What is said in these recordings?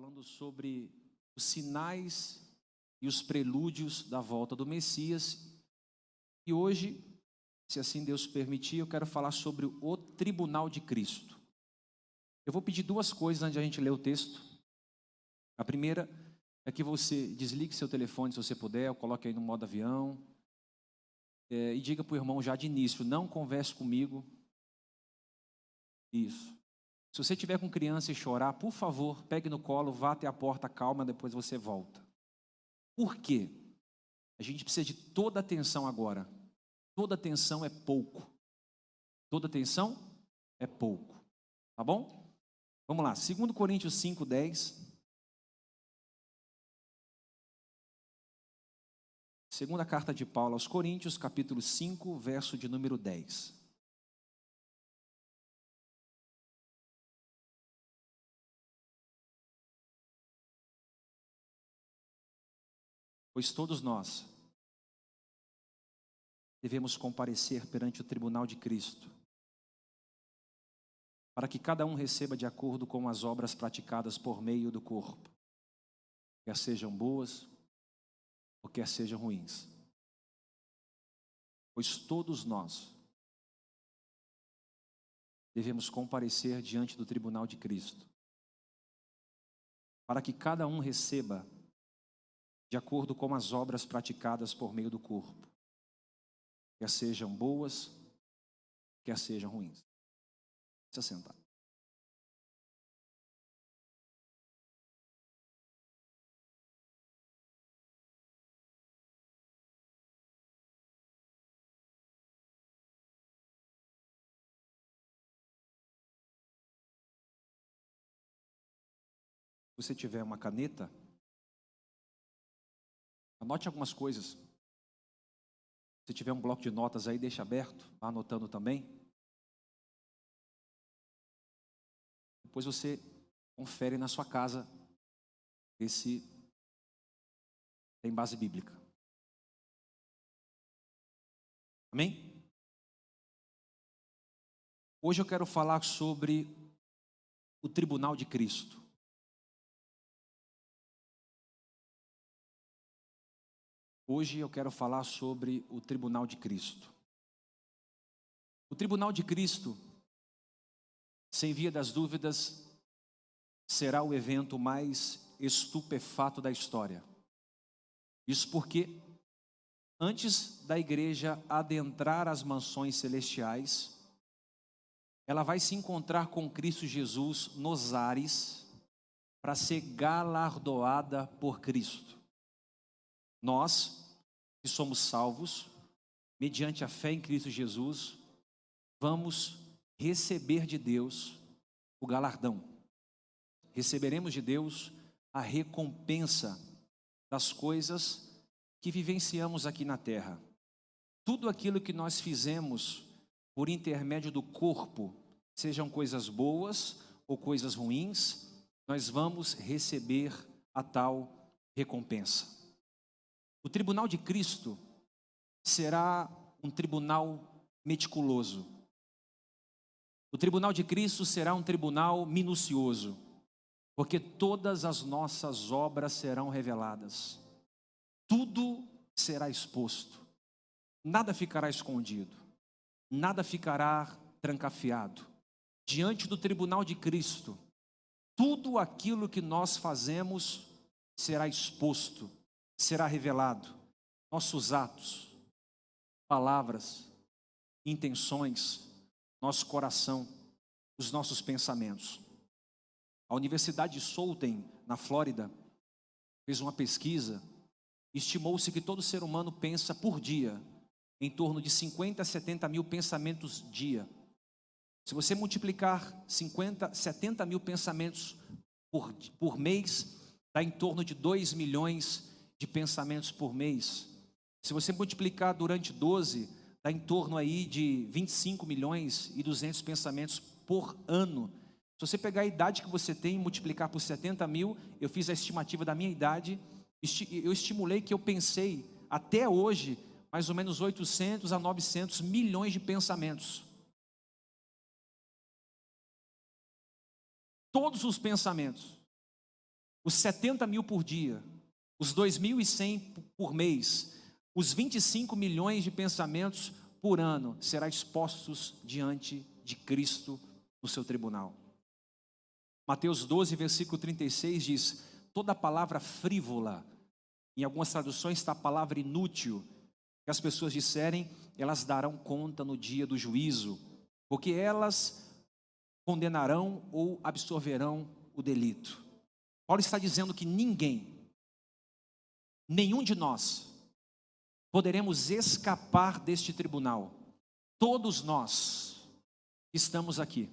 falando sobre os sinais e os prelúdios da volta do Messias. E hoje, se assim Deus permitir, eu quero falar sobre o tribunal de Cristo. Eu vou pedir duas coisas antes de a gente ler o texto. A primeira é que você desligue seu telefone se você puder, ou coloque aí no modo avião. É, e diga para o irmão já de início: não converse comigo. Isso. Se você tiver com criança e chorar, por favor, pegue no colo, vá até a porta, calma, depois você volta. Por quê? A gente precisa de toda atenção agora. Toda atenção é pouco. Toda atenção é pouco. Tá bom? Vamos lá, 2 Coríntios 5, 10. Segunda carta de Paulo aos Coríntios, capítulo 5, verso de número 10. Pois todos nós devemos comparecer perante o tribunal de Cristo, para que cada um receba de acordo com as obras praticadas por meio do corpo, quer sejam boas ou quer sejam ruins. Pois todos nós devemos comparecer diante do tribunal de Cristo, para que cada um receba de acordo com as obras praticadas por meio do corpo, quer sejam boas, quer sejam ruins. Se assentar. Se você tiver uma caneta, Anote algumas coisas. Se tiver um bloco de notas aí, deixa aberto, vá anotando também. Depois você confere na sua casa se tem base bíblica. Amém? Hoje eu quero falar sobre o tribunal de Cristo. Hoje eu quero falar sobre o Tribunal de Cristo. O Tribunal de Cristo, sem via das dúvidas, será o evento mais estupefato da história. Isso porque, antes da igreja adentrar as mansões celestiais, ela vai se encontrar com Cristo Jesus nos ares para ser galardoada por Cristo. Nós, que somos salvos, mediante a fé em Cristo Jesus, vamos receber de Deus o galardão. Receberemos de Deus a recompensa das coisas que vivenciamos aqui na terra. Tudo aquilo que nós fizemos por intermédio do corpo, sejam coisas boas ou coisas ruins, nós vamos receber a tal recompensa. O tribunal de Cristo será um tribunal meticuloso. O tribunal de Cristo será um tribunal minucioso, porque todas as nossas obras serão reveladas. Tudo será exposto. Nada ficará escondido. Nada ficará trancafiado. Diante do tribunal de Cristo, tudo aquilo que nós fazemos será exposto será revelado. Nossos atos, palavras, intenções, nosso coração, os nossos pensamentos. A Universidade de na Flórida, fez uma pesquisa. Estimou-se que todo ser humano pensa por dia em torno de 50 a 70 mil pensamentos dia. Se você multiplicar 50, 70 mil pensamentos por, por mês, dá em torno de 2 milhões de pensamentos por mês. Se você multiplicar durante 12, dá em torno aí de 25 milhões e 200 pensamentos por ano. Se você pegar a idade que você tem e multiplicar por 70 mil, eu fiz a estimativa da minha idade, eu estimulei que eu pensei até hoje mais ou menos 800 a 900 milhões de pensamentos. Todos os pensamentos. os 70 mil por dia, os 2.100 por mês, os 25 milhões de pensamentos por ano serão expostos diante de Cristo no seu tribunal. Mateus 12, versículo 36 diz: toda palavra frívola, em algumas traduções está a palavra inútil, que as pessoas disserem, elas darão conta no dia do juízo, porque elas condenarão ou absorverão o delito. Paulo está dizendo que ninguém, nenhum de nós, poderemos escapar deste tribunal. Todos nós estamos aqui,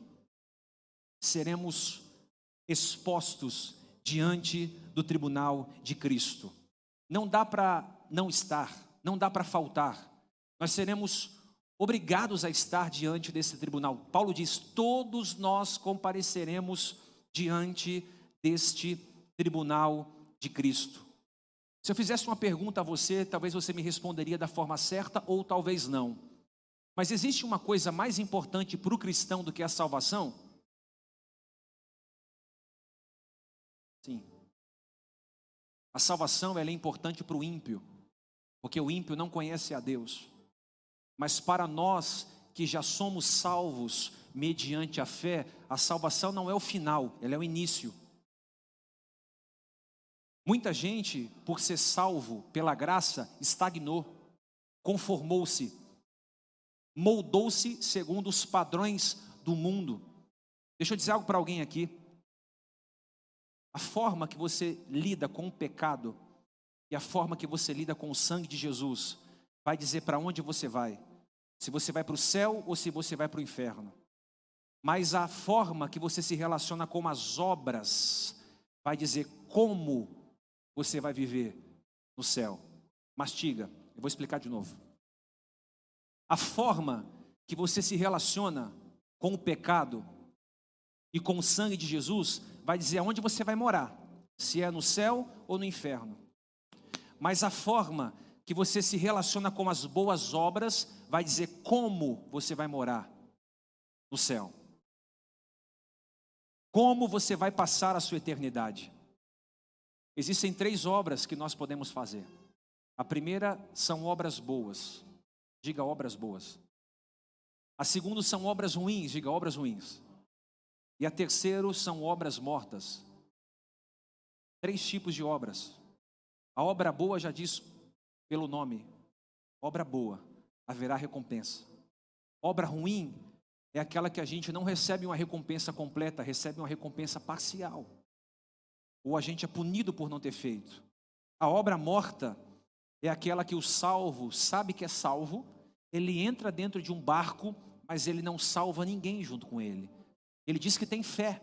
seremos expostos diante do tribunal de Cristo. Não dá para não estar, não dá para faltar. Nós seremos obrigados a estar diante desse tribunal. Paulo diz: todos nós compareceremos diante deste tribunal de Cristo. Se eu fizesse uma pergunta a você, talvez você me responderia da forma certa ou talvez não. Mas existe uma coisa mais importante para o cristão do que a salvação? Sim. A salvação é importante para o ímpio, porque o ímpio não conhece a Deus. Mas para nós que já somos salvos mediante a fé, a salvação não é o final, ela é o início. Muita gente, por ser salvo pela graça, estagnou, conformou-se, moldou-se segundo os padrões do mundo. Deixa eu dizer algo para alguém aqui. A forma que você lida com o pecado e a forma que você lida com o sangue de Jesus vai dizer para onde você vai. Se você vai para o céu ou se você vai para o inferno. Mas a forma que você se relaciona com as obras vai dizer como você vai viver no céu. Mastiga, eu vou explicar de novo. A forma que você se relaciona com o pecado e com o sangue de Jesus vai dizer aonde você vai morar, se é no céu ou no inferno. Mas a forma que você se relaciona com as boas obras vai dizer como você vai morar no céu. Como você vai passar a sua eternidade. Existem três obras que nós podemos fazer. A primeira são obras boas. Diga obras boas. A segunda são obras ruins. Diga obras ruins. E a terceira são obras mortas. Três tipos de obras. A obra boa já diz pelo nome. Obra boa, haverá recompensa. Obra ruim é aquela que a gente não recebe uma recompensa completa, recebe uma recompensa parcial ou a gente é punido por não ter feito. A obra morta é aquela que o salvo sabe que é salvo, ele entra dentro de um barco, mas ele não salva ninguém junto com ele. Ele diz que tem fé,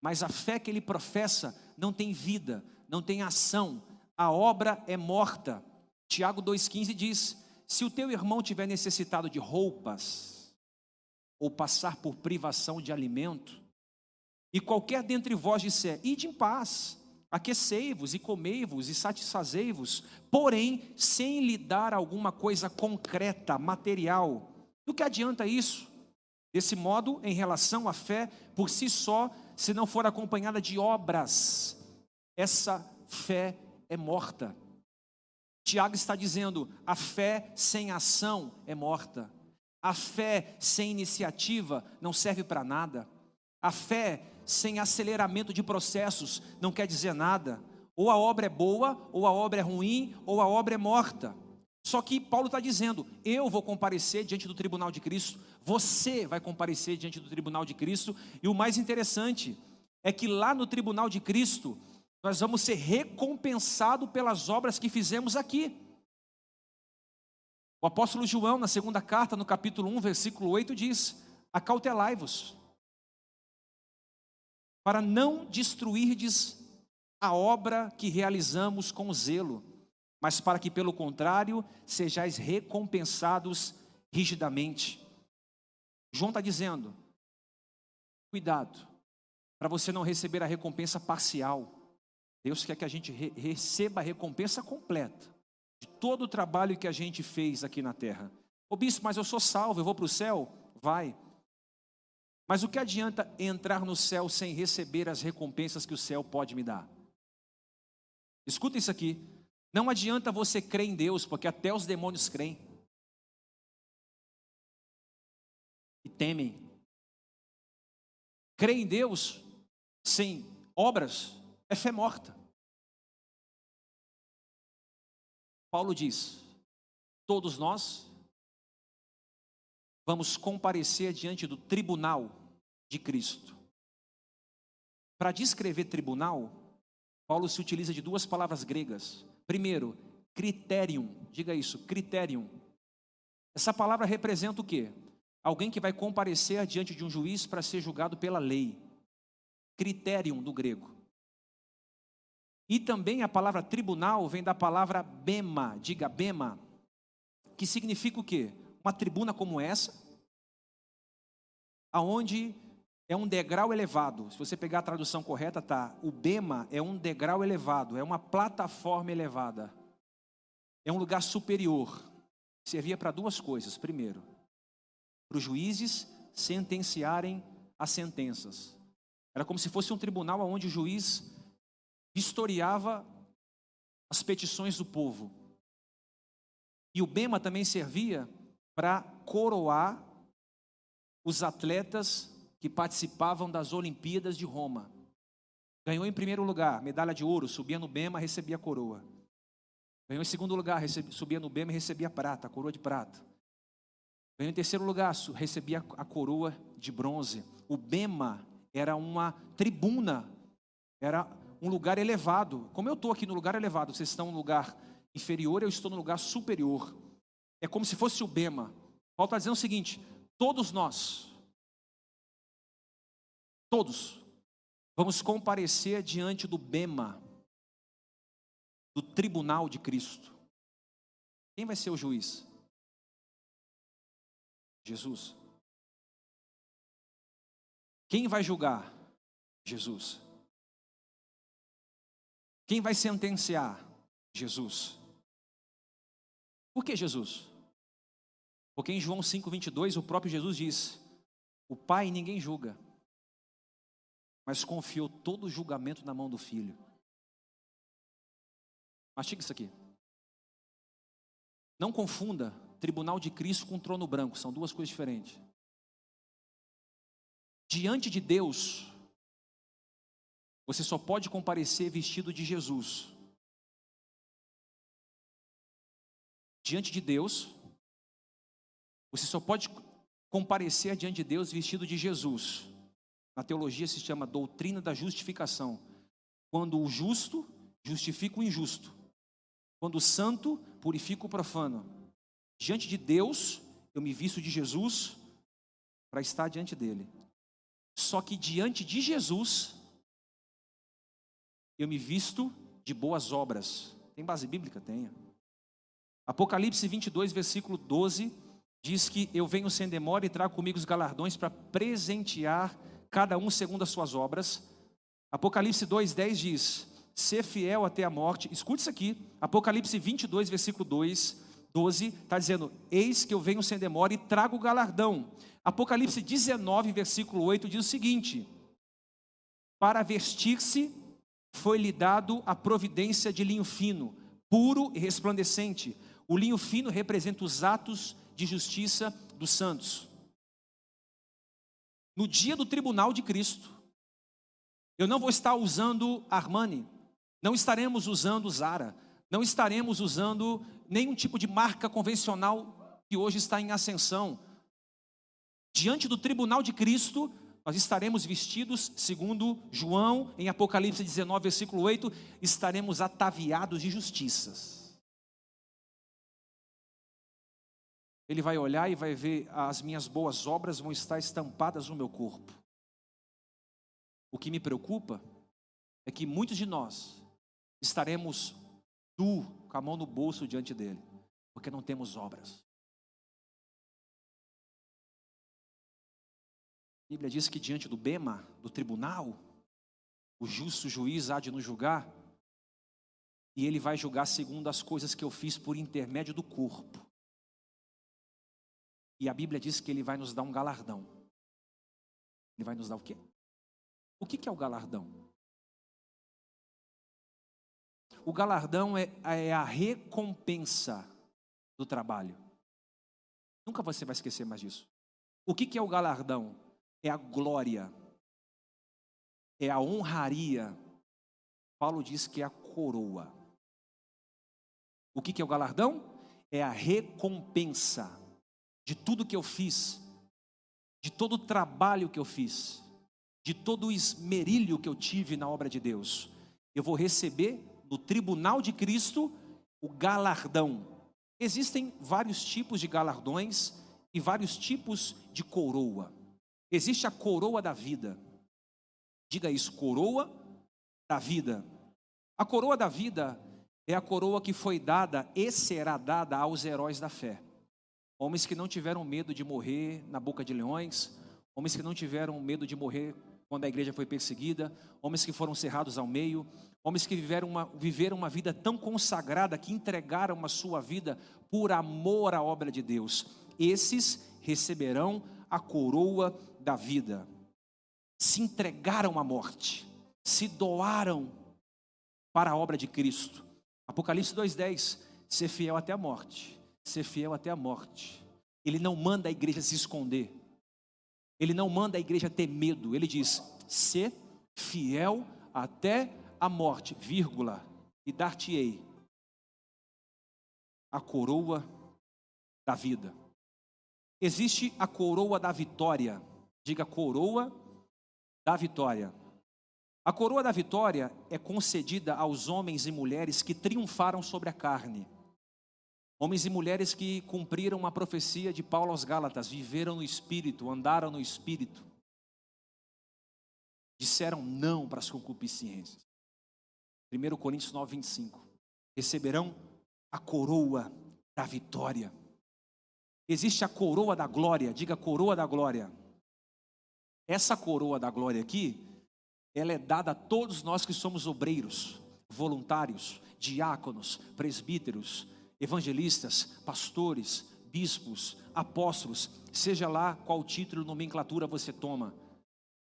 mas a fé que ele professa não tem vida, não tem ação. A obra é morta. Tiago 2,15 diz: Se o teu irmão tiver necessitado de roupas, ou passar por privação de alimento, e qualquer dentre vós disser: Ide em paz, aquecei-vos e comei-vos e satisfazei-vos, porém, sem lhe dar alguma coisa concreta, material. Do que adianta isso? Desse modo, em relação à fé, por si só, se não for acompanhada de obras, essa fé é morta. Tiago está dizendo: a fé sem ação é morta. A fé sem iniciativa não serve para nada. A fé sem aceleramento de processos não quer dizer nada. Ou a obra é boa, ou a obra é ruim, ou a obra é morta. Só que Paulo está dizendo: eu vou comparecer diante do tribunal de Cristo, você vai comparecer diante do tribunal de Cristo, e o mais interessante é que lá no tribunal de Cristo, nós vamos ser recompensados pelas obras que fizemos aqui. O apóstolo João, na segunda carta, no capítulo 1, versículo 8, diz: Acautelai-vos para não destruirdes a obra que realizamos com zelo, mas para que, pelo contrário, sejais recompensados rigidamente. João está dizendo: cuidado, para você não receber a recompensa parcial. Deus quer que a gente re receba a recompensa completa de todo o trabalho que a gente fez aqui na terra. Ô bispo, mas eu sou salvo, eu vou para o céu? Vai. Mas o que adianta entrar no céu sem receber as recompensas que o céu pode me dar? Escuta isso aqui. Não adianta você crer em Deus, porque até os demônios creem. E temem. Crer em Deus sem obras é fé morta. Paulo diz: todos nós vamos comparecer diante do tribunal de Cristo. Para descrever tribunal, Paulo se utiliza de duas palavras gregas. Primeiro, criterium, diga isso, criterium. Essa palavra representa o quê? Alguém que vai comparecer diante de um juiz para ser julgado pela lei. Criterium do grego. E também a palavra tribunal vem da palavra bema, diga bema, que significa o quê? Uma tribuna como essa, aonde é um degrau elevado. Se você pegar a tradução correta, tá? O bema é um degrau elevado, é uma plataforma elevada. É um lugar superior. Servia para duas coisas. Primeiro, para os juízes sentenciarem as sentenças. Era como se fosse um tribunal onde o juiz vistoriava as petições do povo. E o Bema também servia para coroar os atletas que participavam das Olimpíadas de Roma. Ganhou em primeiro lugar, medalha de ouro, subia no Bema, recebia a coroa. Ganhou em segundo lugar, subia no Bema e recebia prata, a coroa de prata. Ganhou em terceiro lugar, recebia a coroa de bronze. O Bema era uma tribuna, era um lugar elevado. Como eu estou aqui no lugar elevado, vocês estão no lugar inferior, eu estou no lugar superior. É como se fosse o Bema. Paulo está dizendo o seguinte: todos nós, todos, vamos comparecer diante do Bema, do tribunal de Cristo. Quem vai ser o juiz? Jesus. Quem vai julgar? Jesus. Quem vai sentenciar? Jesus. Por que Jesus? Porque em João 5,22 o próprio Jesus diz: O Pai ninguém julga, mas confiou todo o julgamento na mão do Filho. Mastiga isso aqui. Não confunda tribunal de Cristo com trono branco, são duas coisas diferentes. Diante de Deus, você só pode comparecer vestido de Jesus. Diante de Deus, você só pode comparecer diante de Deus vestido de Jesus. Na teologia se chama doutrina da justificação. Quando o justo justifica o injusto. Quando o santo purifica o profano. Diante de Deus, eu me visto de Jesus para estar diante dele. Só que diante de Jesus, eu me visto de boas obras. Tem base bíblica? Tenha. Apocalipse 22, versículo 12, diz que eu venho sem demora e trago comigo os galardões para presentear cada um segundo as suas obras. Apocalipse 2:10 diz: Ser fiel até a morte. Escute isso aqui. Apocalipse 22, versículo 2, 12, está dizendo: Eis que eu venho sem demora e trago galardão. Apocalipse 19, versículo 8 diz o seguinte: Para vestir-se foi-lhe dado a providência de linho fino, puro e resplandecente. O linho fino representa os atos de justiça dos santos. No dia do tribunal de Cristo, eu não vou estar usando Armani, não estaremos usando Zara, não estaremos usando nenhum tipo de marca convencional que hoje está em ascensão. Diante do tribunal de Cristo, nós estaremos vestidos, segundo João, em Apocalipse 19, versículo 8, estaremos ataviados de justiças. Ele vai olhar e vai ver as minhas boas obras vão estar estampadas no meu corpo. O que me preocupa é que muitos de nós estaremos nu, com a mão no bolso diante dele, porque não temos obras. A Bíblia diz que diante do Bema, do tribunal, o justo juiz há de nos julgar, e ele vai julgar segundo as coisas que eu fiz por intermédio do corpo. E a Bíblia diz que ele vai nos dar um galardão. Ele vai nos dar o quê? O que é o galardão? o galardão é, é a recompensa do trabalho. Nunca você vai esquecer mais disso. O que, que é o galardão? É a glória, é a honraria. Paulo diz que é a coroa. O que, que é o galardão? É a recompensa de tudo que eu fiz, de todo o trabalho que eu fiz, de todo o esmerilho que eu tive na obra de Deus. Eu vou receber no tribunal de Cristo o galardão. Existem vários tipos de galardões e vários tipos de coroa. Existe a coroa da vida. Diga isso, coroa da vida. A coroa da vida é a coroa que foi dada e será dada aos heróis da fé. Homens que não tiveram medo de morrer na boca de leões, homens que não tiveram medo de morrer quando a igreja foi perseguida, homens que foram cerrados ao meio, homens que viveram uma, viveram uma vida tão consagrada que entregaram a sua vida por amor à obra de Deus. Esses receberão a coroa da vida. Se entregaram à morte, se doaram para a obra de Cristo. Apocalipse 2,10: ser fiel até a morte, ser fiel até a morte. Ele não manda a igreja se esconder, ele não manda a igreja ter medo, ele diz: ser fiel até a morte, vírgula, e dar-te-ei a coroa da vida. Existe a coroa da vitória, diga coroa da vitória. A coroa da vitória é concedida aos homens e mulheres que triunfaram sobre a carne. Homens e mulheres que cumpriram a profecia de Paulo aos Gálatas, viveram no espírito, andaram no espírito. Disseram não para as concupiscências. 1 Coríntios 9, 25. Receberão a coroa da vitória. Existe a coroa da glória, diga coroa da glória. Essa coroa da glória aqui ela é dada a todos nós que somos obreiros, voluntários, diáconos, presbíteros, evangelistas, pastores, bispos, apóstolos, seja lá qual título, nomenclatura você toma.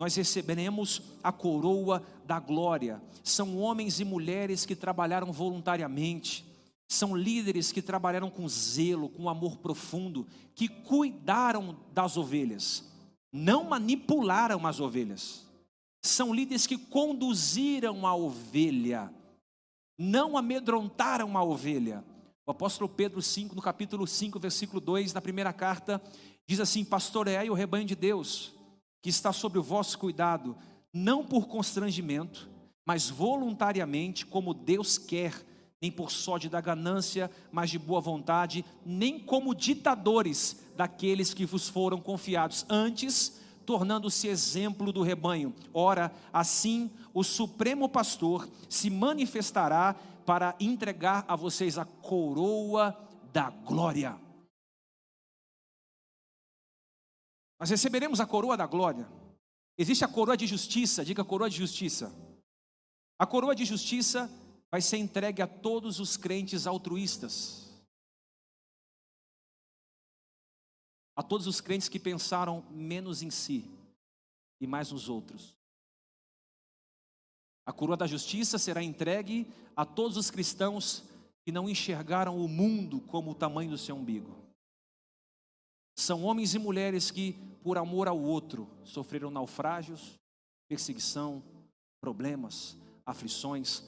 Nós receberemos a coroa da glória. São homens e mulheres que trabalharam voluntariamente, são líderes que trabalharam com zelo, com amor profundo, que cuidaram das ovelhas, não manipularam as ovelhas são líderes que conduziram a ovelha, não amedrontaram a ovelha. O apóstolo Pedro 5, no capítulo 5, versículo 2, na primeira carta, diz assim: Pastoreai o rebanho de Deus, que está sob o vosso cuidado, não por constrangimento, mas voluntariamente, como Deus quer, nem por sódio da ganância, mas de boa vontade, nem como ditadores daqueles que vos foram confiados. Antes, tornando-se exemplo do rebanho. Ora, assim o Supremo Pastor se manifestará para entregar a vocês a coroa da glória. Nós receberemos a coroa da glória. Existe a coroa de justiça, diga coroa de justiça. A coroa de justiça vai ser entregue a todos os crentes altruístas. a todos os crentes que pensaram menos em si e mais nos outros. A coroa da justiça será entregue a todos os cristãos que não enxergaram o mundo como o tamanho do seu umbigo. São homens e mulheres que, por amor ao outro, sofreram naufrágios, perseguição, problemas, aflições.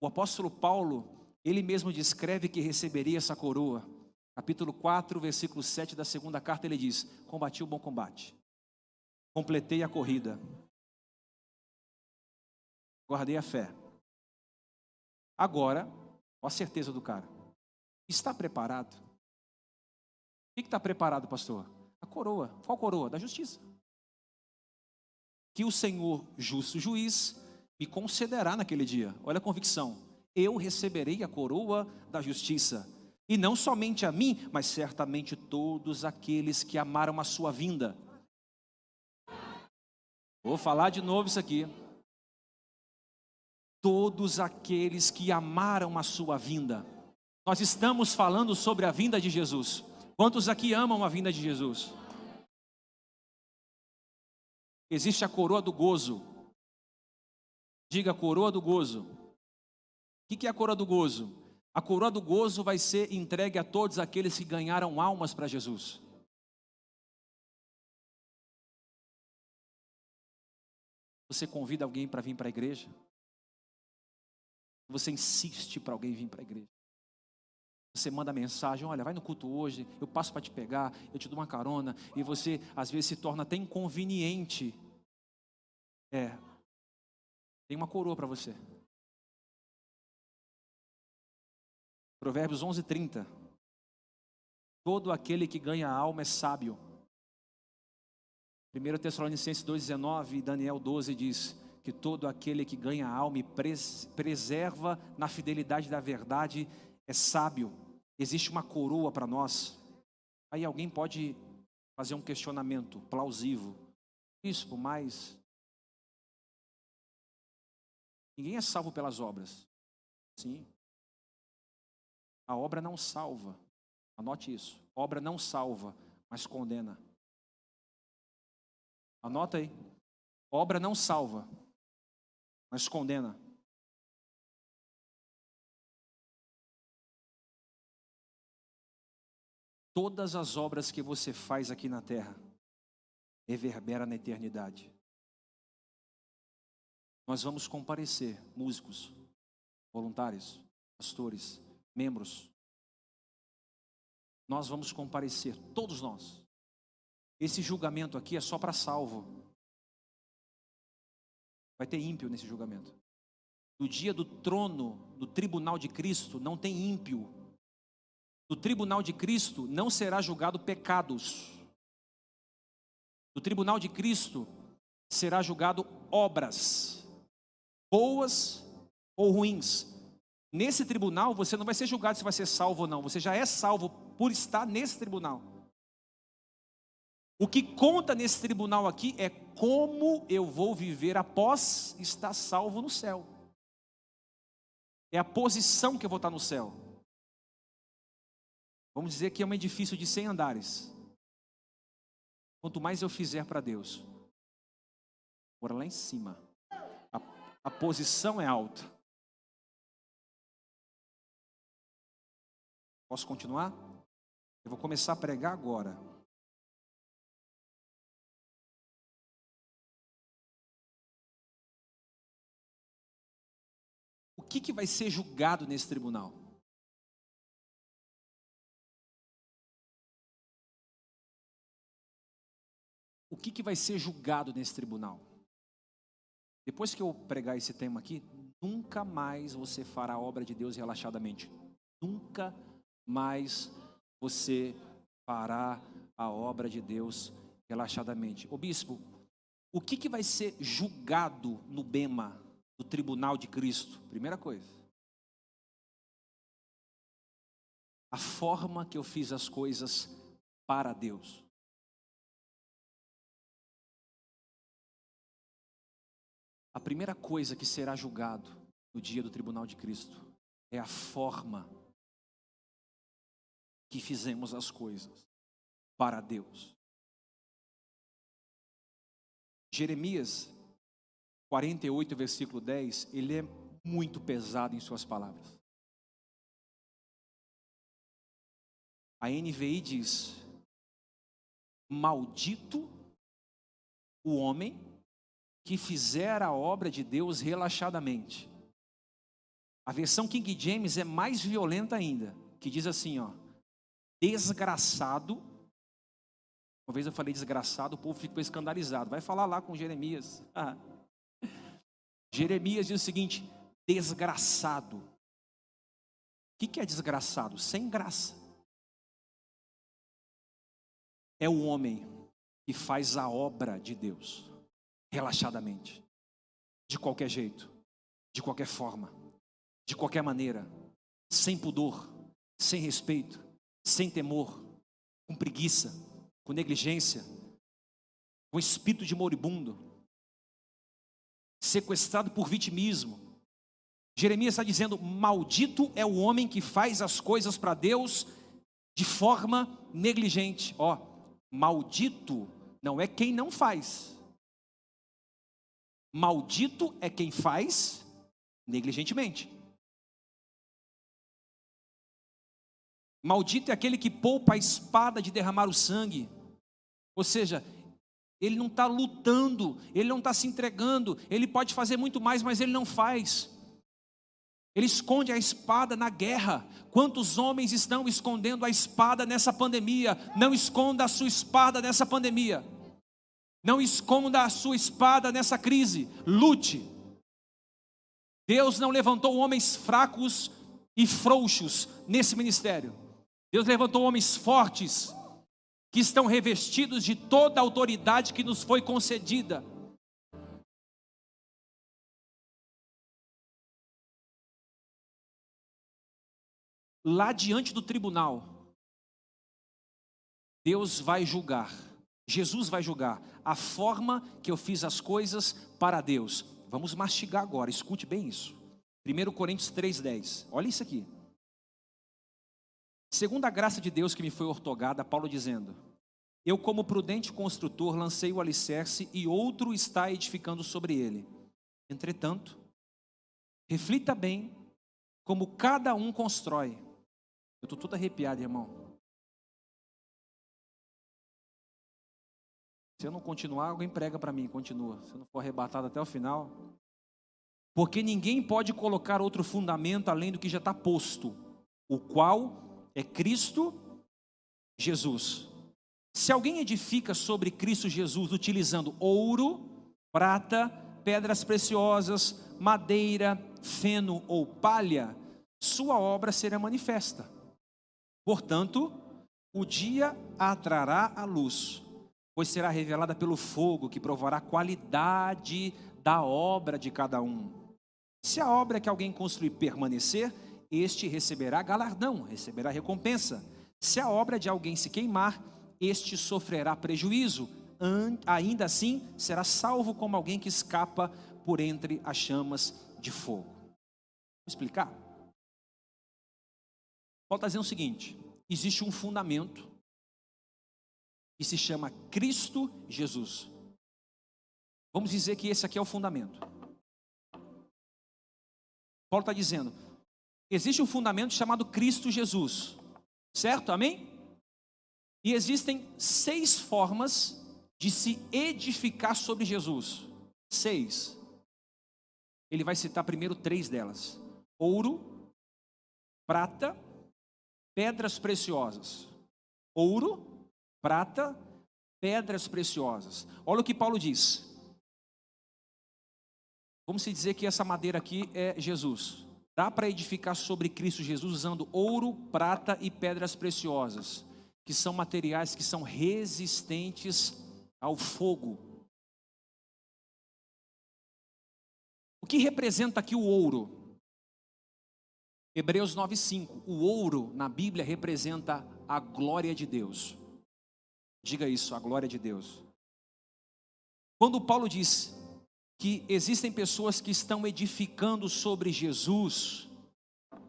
O apóstolo Paulo, ele mesmo descreve que receberia essa coroa capítulo 4, versículo 7 da segunda carta, ele diz: Combati o bom combate, completei a corrida, guardei a fé. Agora, ó a certeza do cara, está preparado? O que está preparado, pastor? A coroa. Qual coroa? Da justiça. Que o Senhor, justo juiz, me concederá naquele dia. Olha a convicção. Eu receberei a coroa da justiça e não somente a mim, mas certamente todos aqueles que amaram a sua vinda. Vou falar de novo isso aqui. Todos aqueles que amaram a sua vinda. Nós estamos falando sobre a vinda de Jesus. Quantos aqui amam a vinda de Jesus? Existe a coroa do gozo. Diga coroa do gozo. O que é a coroa do gozo? A coroa do gozo vai ser entregue a todos aqueles que ganharam almas para Jesus. Você convida alguém para vir para a igreja? Você insiste para alguém vir para a igreja? Você manda mensagem, olha, vai no culto hoje, eu passo para te pegar, eu te dou uma carona, e você às vezes se torna até inconveniente. É, tem uma coroa para você. Provérbios 11, 30. Todo aquele que ganha a alma é sábio. 1 Tessalonicenses 2,19 e Daniel 12 diz que todo aquele que ganha alma e preserva na fidelidade da verdade é sábio. Existe uma coroa para nós. Aí alguém pode fazer um questionamento plausível. Bispo, mas ninguém é salvo pelas obras. Sim. A obra não salva. Anote isso. Obra não salva, mas condena. Anota aí. Obra não salva, mas condena. Todas as obras que você faz aqui na terra reverbera na eternidade. Nós vamos comparecer, músicos, voluntários, pastores, membros. Nós vamos comparecer, todos nós, esse julgamento aqui é só para salvo. Vai ter ímpio nesse julgamento. No dia do trono, do tribunal de Cristo, não tem ímpio. No tribunal de Cristo não será julgado pecados. No tribunal de Cristo será julgado obras, boas ou ruins. Nesse tribunal você não vai ser julgado se vai ser salvo ou não, você já é salvo por estar nesse tribunal. O que conta nesse tribunal aqui é como eu vou viver após estar salvo no céu. É a posição que eu vou estar no céu. Vamos dizer que é um edifício de 100 andares. Quanto mais eu fizer para Deus, por lá em cima, a, a posição é alta. Posso continuar? Eu vou começar a pregar agora. Que, que vai ser julgado nesse tribunal? O que, que vai ser julgado nesse tribunal? Depois que eu pregar esse tema aqui, nunca mais você fará a obra de Deus relaxadamente. Nunca mais você fará a obra de Deus relaxadamente. O bispo, o que, que vai ser julgado no Bema? Do tribunal de Cristo? Primeira coisa. A forma que eu fiz as coisas para Deus. A primeira coisa que será julgado no dia do tribunal de Cristo é a forma que fizemos as coisas para Deus. Jeremias 48, versículo 10, ele é muito pesado em suas palavras. A NVI diz: Maldito o homem que fizer a obra de Deus relaxadamente. A versão King James é mais violenta ainda, que diz assim, ó: Desgraçado. Uma vez eu falei desgraçado, o povo ficou escandalizado. Vai falar lá com Jeremias. Ah. Jeremias diz o seguinte: desgraçado. O que é desgraçado? Sem graça. É o homem que faz a obra de Deus relaxadamente, de qualquer jeito, de qualquer forma, de qualquer maneira, sem pudor, sem respeito, sem temor, com preguiça, com negligência, com espírito de moribundo, sequestrado por vitimismo. Jeremias está dizendo: Maldito é o homem que faz as coisas para Deus de forma negligente. Ó, maldito não é quem não faz. Maldito é quem faz negligentemente. Maldito é aquele que poupa a espada de derramar o sangue. Ou seja, ele não está lutando, ele não está se entregando, ele pode fazer muito mais, mas ele não faz. Ele esconde a espada na guerra. Quantos homens estão escondendo a espada nessa pandemia? Não esconda a sua espada nessa pandemia. Não esconda a sua espada nessa crise. Lute. Deus não levantou homens fracos e frouxos nesse ministério. Deus levantou homens fortes que estão revestidos de toda a autoridade que nos foi concedida. Lá diante do tribunal, Deus vai julgar, Jesus vai julgar a forma que eu fiz as coisas para Deus. Vamos mastigar agora, escute bem isso. 1 Coríntios 3,10, olha isso aqui. Segundo a graça de Deus que me foi ortogada, Paulo dizendo: Eu, como prudente construtor, lancei o alicerce e outro está edificando sobre ele. Entretanto, reflita bem como cada um constrói. Eu estou todo arrepiado, irmão. Se eu não continuar, alguém prega para mim, continua. Se eu não for arrebatado até o final. Porque ninguém pode colocar outro fundamento além do que já está posto, o qual é Cristo Jesus. Se alguém edifica sobre Cristo Jesus utilizando ouro, prata, pedras preciosas, madeira, feno ou palha, sua obra será manifesta. Portanto, o dia a trará a luz, pois será revelada pelo fogo que provará a qualidade da obra de cada um. Se a obra que alguém construir permanecer, este receberá galardão, receberá recompensa. Se a obra de alguém se queimar, este sofrerá prejuízo, ainda assim será salvo como alguém que escapa por entre as chamas de fogo. Vou explicar? Paulo está dizendo o seguinte: existe um fundamento que se chama Cristo Jesus. Vamos dizer que esse aqui é o fundamento. Paulo está dizendo: existe um fundamento chamado Cristo Jesus, certo? Amém? E existem seis formas de se edificar sobre Jesus. Seis. Ele vai citar primeiro três delas: ouro, prata, pedras preciosas. Ouro, prata, pedras preciosas. Olha o que Paulo diz. Vamos dizer que essa madeira aqui é Jesus. Dá para edificar sobre Cristo Jesus usando ouro, prata e pedras preciosas, que são materiais que são resistentes ao fogo. O que representa aqui o ouro? Hebreus 9:5. O ouro na Bíblia representa a glória de Deus. Diga isso, a glória de Deus. Quando Paulo diz que existem pessoas que estão edificando sobre Jesus,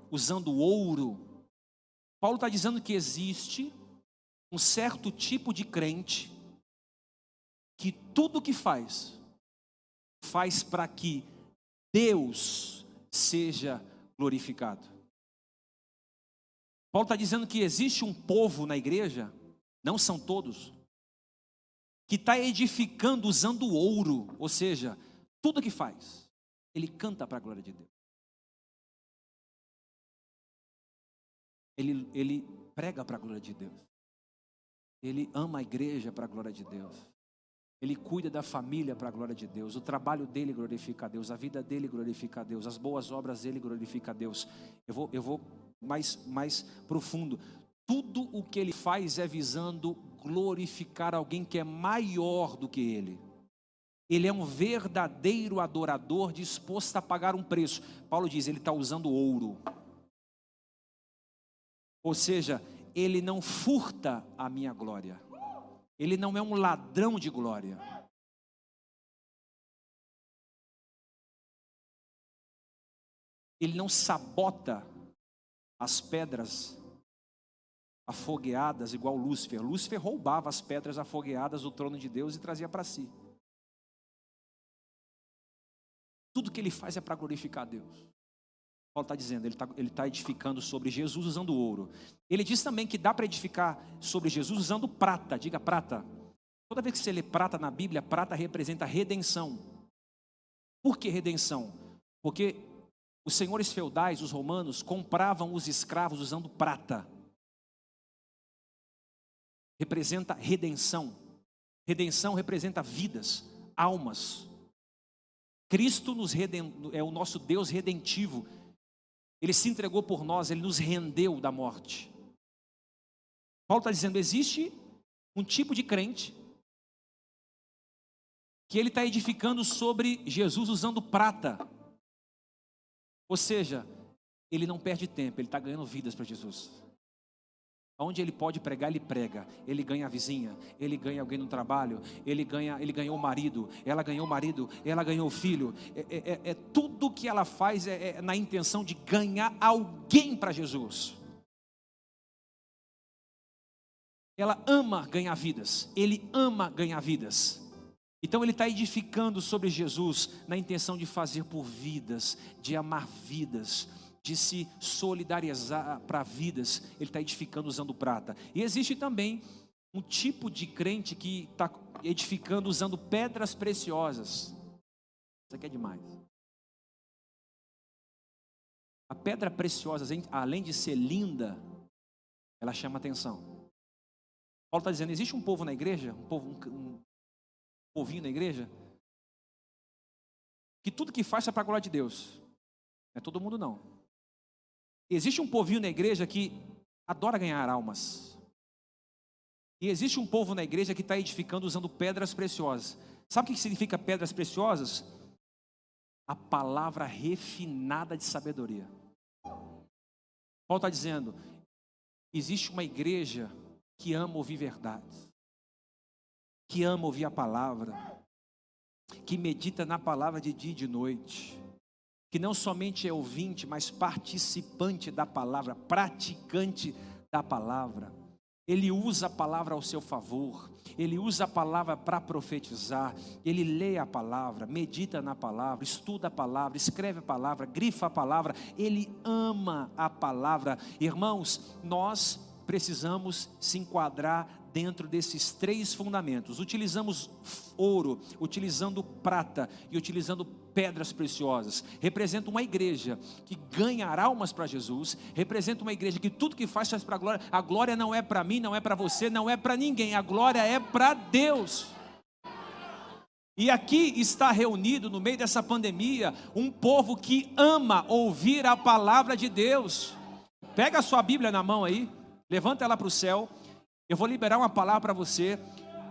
usando ouro. Paulo está dizendo que existe um certo tipo de crente que tudo que faz, faz para que Deus seja glorificado. Paulo está dizendo que existe um povo na igreja, não são todos, que está edificando usando ouro, ou seja, tudo que faz, ele canta para a glória de Deus. Ele, ele prega para a glória de Deus. Ele ama a igreja para a glória de Deus. Ele cuida da família para a glória de Deus. O trabalho dele glorifica a Deus. A vida dele glorifica a Deus. As boas obras dele glorifica a Deus. Eu vou, eu vou mais, mais profundo. Tudo o que ele faz é visando glorificar alguém que é maior do que ele. Ele é um verdadeiro adorador disposto a pagar um preço. Paulo diz: ele está usando ouro. Ou seja, ele não furta a minha glória. Ele não é um ladrão de glória. Ele não sabota as pedras afogueadas igual Lúcifer. Lúcifer roubava as pedras afogueadas do trono de Deus e trazia para si. Tudo que ele faz é para glorificar Deus. Paulo está dizendo, ele está tá edificando sobre Jesus usando ouro. Ele diz também que dá para edificar sobre Jesus usando prata, diga prata. Toda vez que você lê prata na Bíblia, prata representa redenção. Por que redenção? Porque os senhores feudais, os romanos, compravam os escravos usando prata. Representa redenção. Redenção representa vidas, almas. Cristo nos redem, é o nosso Deus redentivo. Ele se entregou por nós, ele nos rendeu da morte. Paulo está dizendo: existe um tipo de crente que ele está edificando sobre Jesus usando prata. Ou seja, ele não perde tempo, ele está ganhando vidas para Jesus. Onde ele pode pregar, ele prega. Ele ganha a vizinha, ele ganha alguém no trabalho, ele ganha, ele ganhou o marido, ela ganhou o marido, ela ganhou o filho. É, é, é, é tudo que ela faz é, é na intenção de ganhar alguém para Jesus. Ela ama ganhar vidas, ele ama ganhar vidas. Então ele está edificando sobre Jesus na intenção de fazer por vidas, de amar vidas, de se solidarizar para vidas. Ele está edificando usando prata. E existe também um tipo de crente que está edificando usando pedras preciosas. Isso aqui é demais. A pedra preciosa, além de ser linda, ela chama atenção. Paulo está dizendo: existe um povo na igreja, um povo, um, povinho na igreja, que tudo que faz é para a glória de Deus. Não é todo mundo não. Existe um povinho na igreja que adora ganhar almas. E existe um povo na igreja que está edificando usando pedras preciosas. Sabe o que significa pedras preciosas? A palavra refinada de sabedoria. Paulo está dizendo: existe uma igreja que ama ouvir verdades que ama ouvir a palavra, que medita na palavra de dia e de noite, que não somente é ouvinte, mas participante da palavra, praticante da palavra. Ele usa a palavra ao seu favor, ele usa a palavra para profetizar, ele lê a palavra, medita na palavra, estuda a palavra, escreve a palavra, grifa a palavra, ele ama a palavra. Irmãos, nós precisamos se enquadrar dentro desses três fundamentos. Utilizamos ouro, utilizando prata e utilizando pedras preciosas. Representa uma igreja que ganha almas para Jesus, representa uma igreja que tudo que faz faz para a glória. A glória não é para mim, não é para você, não é para ninguém. A glória é para Deus. E aqui está reunido no meio dessa pandemia um povo que ama ouvir a palavra de Deus. Pega a sua Bíblia na mão aí, levanta ela para o céu eu vou liberar uma palavra para você.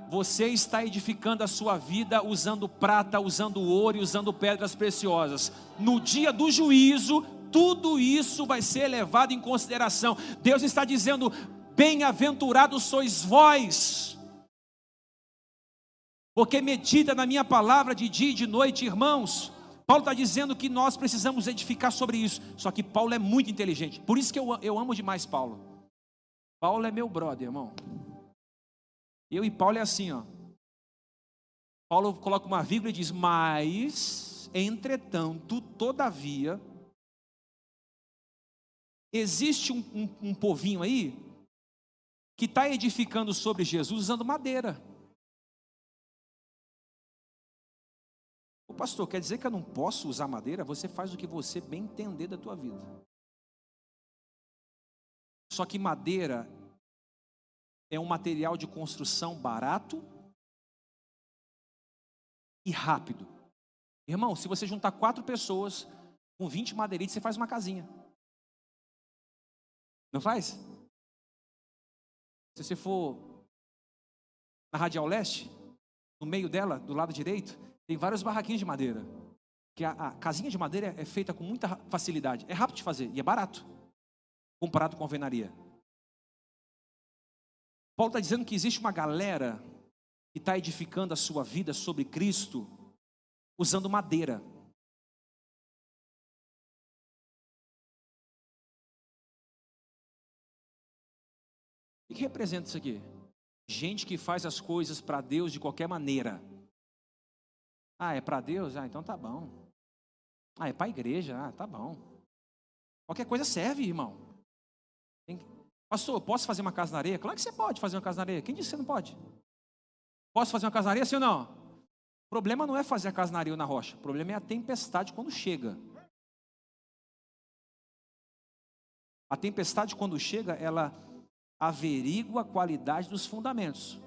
Você está edificando a sua vida usando prata, usando ouro e usando pedras preciosas. No dia do juízo, tudo isso vai ser levado em consideração. Deus está dizendo: Bem-aventurados sois vós, porque medita na minha palavra de dia e de noite, irmãos. Paulo está dizendo que nós precisamos edificar sobre isso. Só que Paulo é muito inteligente. Por isso que eu, eu amo demais Paulo. Paulo é meu brother, irmão. Eu e Paulo é assim, ó. Paulo coloca uma vírgula e diz: Mas, entretanto, todavia, existe um, um, um povinho aí que está edificando sobre Jesus usando madeira. O pastor, quer dizer que eu não posso usar madeira? Você faz o que você bem entender da tua vida. Só que madeira é um material de construção barato e rápido. Irmão, se você juntar quatro pessoas com 20 madeirites, você faz uma casinha. Não faz? Se você for na Radial Leste, no meio dela, do lado direito, tem vários barraquinhos de madeira. Que a, a casinha de madeira é feita com muita facilidade. É rápido de fazer e é barato comparado com a alvenaria. Paulo está dizendo que existe uma galera que está edificando a sua vida sobre Cristo usando madeira. O que representa isso aqui? Gente que faz as coisas para Deus de qualquer maneira. Ah, é para Deus? Ah, então tá bom. Ah, é para a igreja? Ah, tá bom. Qualquer coisa serve, irmão. Pastor, posso fazer uma casa na areia? Claro que você pode fazer uma casa na areia. Quem disse que você não pode? Posso fazer uma casa na areia, sim ou não? O problema não é fazer a casa na areia ou na rocha. O problema é a tempestade quando chega. A tempestade, quando chega, ela averigua a qualidade dos fundamentos.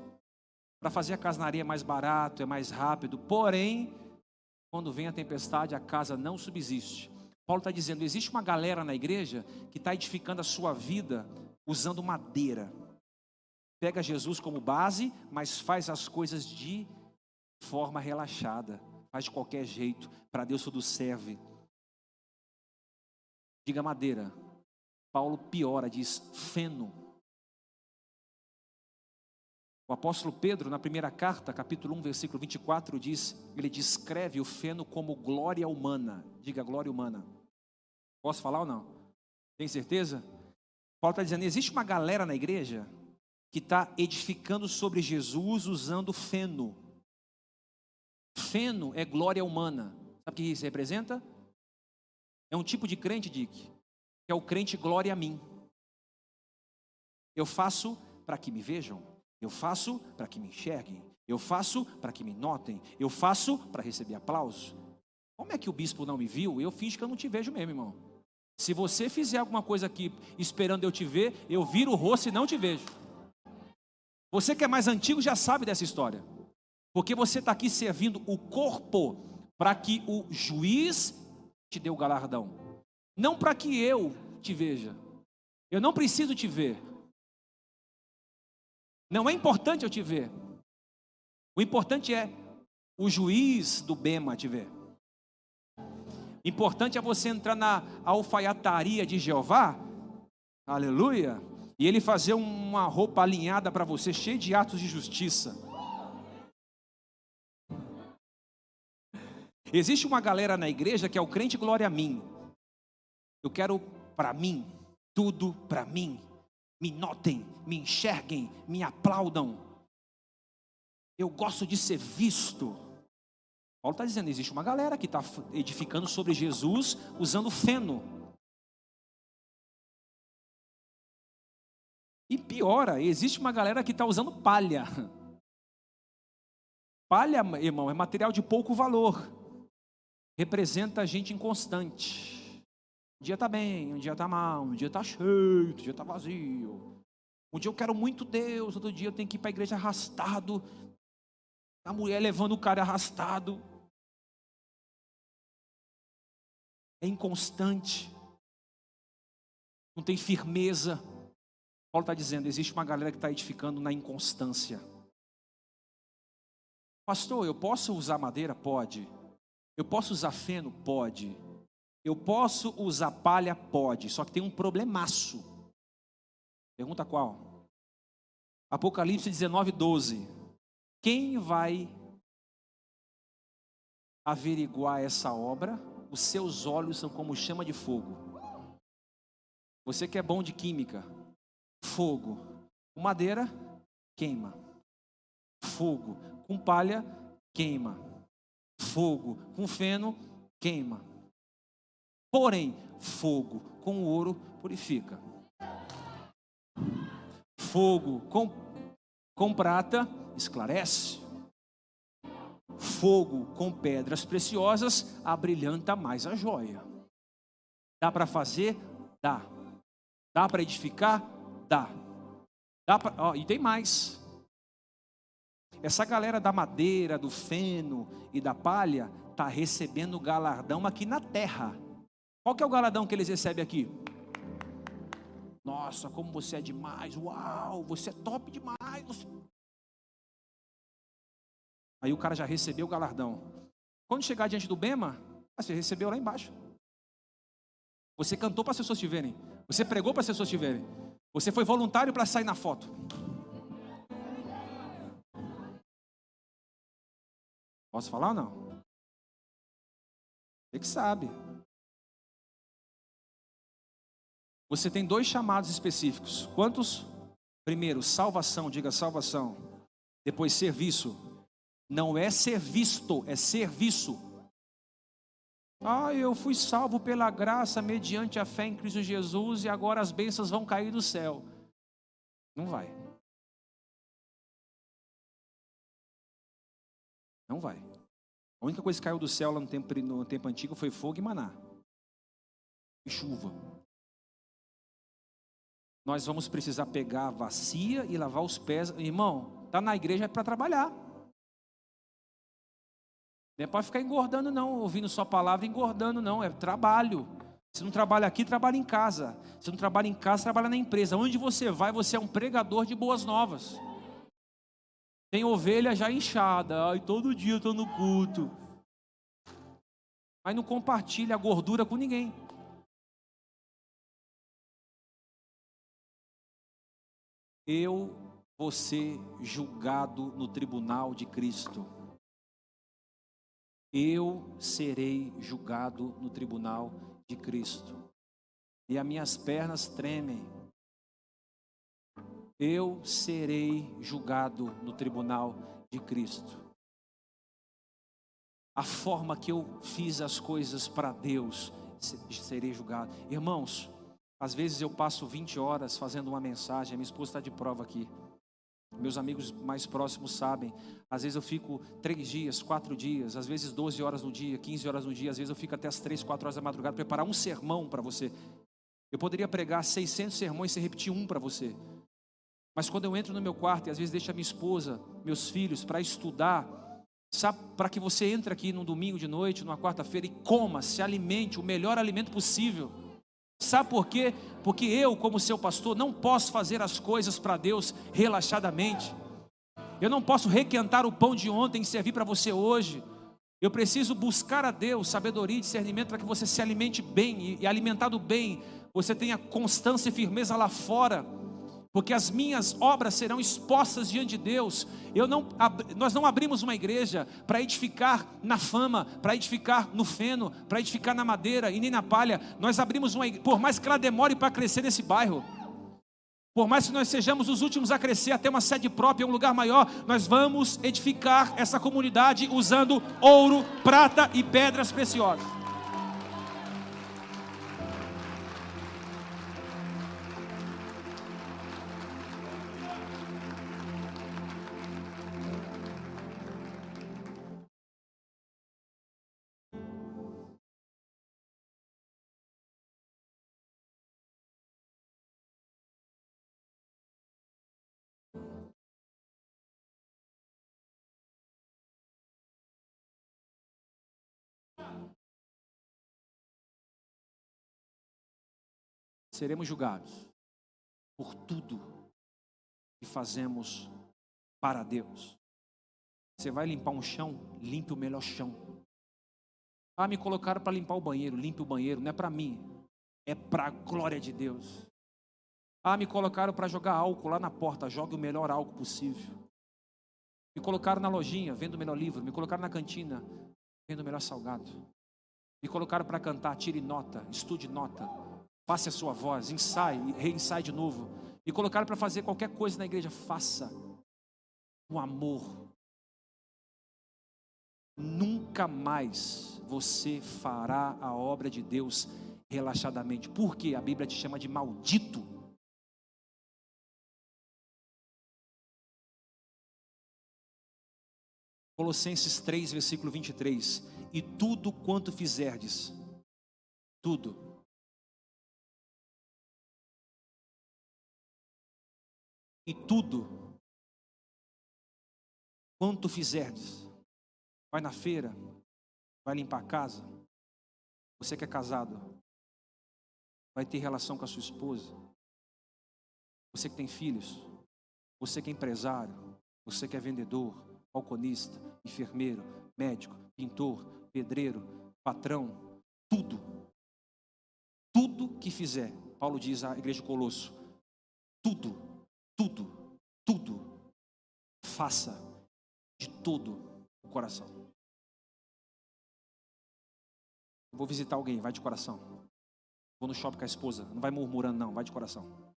Para fazer a casa na areia é mais barato, é mais rápido, porém, quando vem a tempestade, a casa não subsiste. Paulo está dizendo: existe uma galera na igreja que está edificando a sua vida usando madeira. Pega Jesus como base, mas faz as coisas de forma relaxada, faz de qualquer jeito, para Deus tudo serve. Diga madeira. Paulo piora, diz feno. O apóstolo Pedro, na primeira carta, capítulo 1, versículo 24, diz: ele descreve o feno como glória humana. Diga glória humana. Posso falar ou não? Tem certeza? Paulo está dizendo: existe uma galera na igreja que está edificando sobre Jesus usando feno. Feno é glória humana. Sabe o que isso representa? É um tipo de crente, Dick, que é o crente glória a mim. Eu faço para que me vejam, eu faço para que me enxerguem, eu faço para que me notem, eu faço para receber aplauso. Como é que o bispo não me viu? Eu finge que eu não te vejo mesmo, irmão. Se você fizer alguma coisa aqui esperando eu te ver, eu viro o rosto e não te vejo. Você que é mais antigo já sabe dessa história. Porque você está aqui servindo o corpo para que o juiz te dê o galardão. Não para que eu te veja. Eu não preciso te ver. Não é importante eu te ver. O importante é o juiz do Bema te ver. Importante é você entrar na alfaiataria de Jeová, aleluia, e ele fazer uma roupa alinhada para você, cheia de atos de justiça. Existe uma galera na igreja que é o crente glória a mim. Eu quero para mim, tudo para mim. Me notem, me enxerguem, me aplaudam. Eu gosto de ser visto. Paulo está dizendo: existe uma galera que está edificando sobre Jesus usando feno. E piora, existe uma galera que está usando palha. Palha, irmão, é material de pouco valor representa a gente inconstante. Um dia está bem, um dia está mal, um dia está cheio, outro dia está vazio. Um dia eu quero muito Deus, outro dia eu tenho que ir para a igreja arrastado. A mulher levando o cara arrastado. É inconstante. Não tem firmeza. Paulo está dizendo: existe uma galera que está edificando na inconstância. Pastor, eu posso usar madeira? Pode. Eu posso usar feno? Pode. Eu posso usar palha? Pode. Só que tem um problemaço. Pergunta qual? Apocalipse 19, 12. Quem vai averiguar essa obra? Os seus olhos são como chama de fogo. Você que é bom de química, fogo. Com madeira, queima. Fogo. Com palha, queima fogo com feno queima. Porém, fogo com ouro purifica. Fogo com, com prata esclarece. Fogo com pedras preciosas abrilhanta mais a joia. Dá para fazer? Dá. Dá para edificar? Dá. Dá pra, ó, e tem mais. Essa galera da madeira, do feno e da palha está recebendo galardão aqui na terra. Qual que é o galardão que eles recebem aqui? Nossa, como você é demais! Uau, você é top demais! Você... Aí o cara já recebeu o galardão. Quando chegar diante do Bema, ah, você recebeu lá embaixo. Você cantou para as pessoas te verem. Você pregou para as pessoas te verem. Você foi voluntário para sair na foto. Posso falar ou não? Você que sabe. Você tem dois chamados específicos. Quantos? Primeiro, salvação, diga salvação. Depois, serviço. Não é ser visto, é serviço. Ah, eu fui salvo pela graça mediante a fé em Cristo Jesus e agora as bênçãos vão cair do céu. Não vai. Não vai. A única coisa que caiu do céu lá no tempo, no tempo antigo foi fogo e maná. E chuva. Nós vamos precisar pegar a bacia e lavar os pés. Irmão, tá na igreja é para trabalhar. Não é para ficar engordando, não, ouvindo sua palavra, engordando, não. É trabalho. Se não trabalha aqui, trabalha em casa. Se não trabalha em casa, trabalha na empresa. Onde você vai, você é um pregador de boas novas. Tem ovelha já inchada. Ai, todo dia eu estou no culto. Mas não compartilha a gordura com ninguém. Eu vou ser julgado no tribunal de Cristo. Eu serei julgado no tribunal de Cristo. E as minhas pernas tremem. Eu serei julgado no tribunal de Cristo. A forma que eu fiz as coisas para Deus, serei julgado. Irmãos, às vezes eu passo 20 horas fazendo uma mensagem, minha esposa está de prova aqui. Meus amigos mais próximos sabem. Às vezes eu fico três dias, quatro dias, às vezes 12 horas no dia, 15 horas no dia, às vezes eu fico até as três, quatro horas da madrugada preparar um sermão para você. Eu poderia pregar 600 sermões sem repetir um para você. Mas quando eu entro no meu quarto e às vezes deixo a minha esposa, meus filhos para estudar, para que você entre aqui num domingo de noite, numa quarta-feira e coma, se alimente o melhor alimento possível. Sabe por quê? Porque eu, como seu pastor, não posso fazer as coisas para Deus relaxadamente. Eu não posso requentar o pão de ontem e servir para você hoje. Eu preciso buscar a Deus sabedoria e discernimento para que você se alimente bem e alimentado bem, você tenha constância e firmeza lá fora porque as minhas obras serão expostas diante de Deus. Eu não, nós não abrimos uma igreja para edificar na fama, para edificar no feno, para edificar na madeira e nem na palha. Nós abrimos uma igreja, por mais que ela demore para crescer nesse bairro, por mais que nós sejamos os últimos a crescer até uma sede própria, um lugar maior, nós vamos edificar essa comunidade usando ouro, prata e pedras preciosas. Seremos julgados por tudo que fazemos para Deus. Você vai limpar um chão, limpe o melhor chão. Ah, me colocaram para limpar o banheiro, limpe o banheiro, não é para mim, é para a glória de Deus. Ah, me colocaram para jogar álcool lá na porta, jogue o melhor álcool possível. Me colocaram na lojinha, vendo o melhor livro. Me colocaram na cantina, vendo o melhor salgado. Me colocaram para cantar, tire nota, estude nota. Passe a sua voz, ensaie, reensaie de novo. E colocaram para fazer qualquer coisa na igreja, faça com amor. Nunca mais você fará a obra de Deus relaxadamente. Porque a Bíblia te chama de maldito. Colossenses 3, versículo 23. E tudo quanto fizerdes, tudo tudo quanto fizerdes. Vai na feira, vai limpar a casa. Você que é casado, vai ter relação com a sua esposa. Você que tem filhos, você que é empresário, você que é vendedor, balconista, enfermeiro, médico, pintor, pedreiro, patrão, tudo. Tudo que fizer, Paulo diz à igreja de Colosso, tudo tudo, tudo, faça de todo o coração. Vou visitar alguém, vai de coração. Vou no shopping com a esposa, não vai murmurando, não, vai de coração.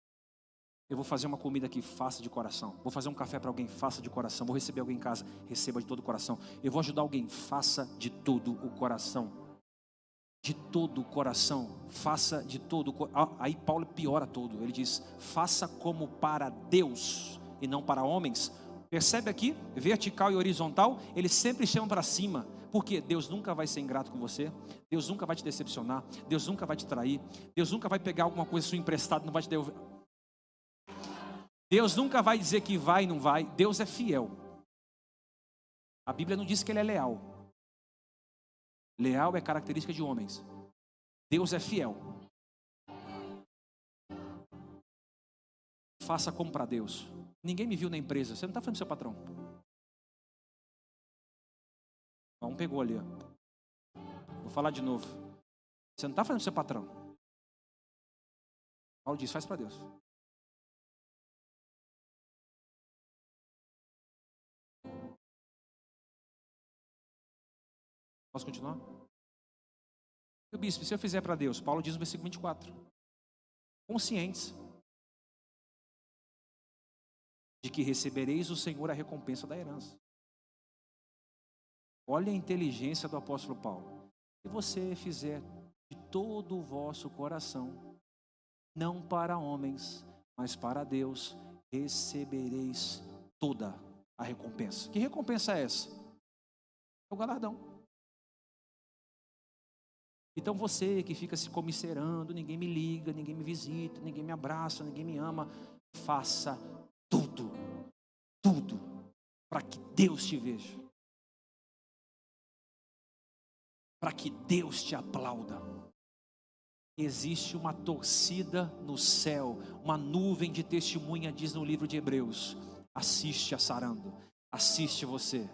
Eu vou fazer uma comida aqui, faça de coração. Vou fazer um café para alguém, faça de coração. Vou receber alguém em casa, receba de todo o coração. Eu vou ajudar alguém, faça de todo o coração. De todo o coração, faça de todo. Aí Paulo piora todo, ele diz: faça como para Deus e não para homens. Percebe aqui, vertical e horizontal, ele sempre chama para cima, porque Deus nunca vai ser ingrato com você, Deus nunca vai te decepcionar, Deus nunca vai te trair, Deus nunca vai pegar alguma coisa sua emprestada, não vai te devolver. Deus nunca vai dizer que vai e não vai, Deus é fiel. A Bíblia não diz que ele é leal. Leal é característica de homens. Deus é fiel. Faça como para Deus. Ninguém me viu na empresa. Você não está falando do seu patrão. Um pegou ali. Vou falar de novo. Você não está falando do seu patrão. Paulo diz: faz para Deus. Posso continuar? O bispo, se eu fizer para Deus, Paulo diz no versículo 24: conscientes de que recebereis o Senhor a recompensa da herança. Olha a inteligência do apóstolo Paulo. Se você fizer de todo o vosso coração, não para homens, mas para Deus, recebereis toda a recompensa. Que recompensa é essa? É o galardão. Então você que fica se comiserando, ninguém me liga, ninguém me visita, ninguém me abraça, ninguém me ama, faça tudo, tudo, para que Deus te veja, para que Deus te aplauda. Existe uma torcida no céu, uma nuvem de testemunha, diz no livro de Hebreus. Assiste a sarando, assiste você.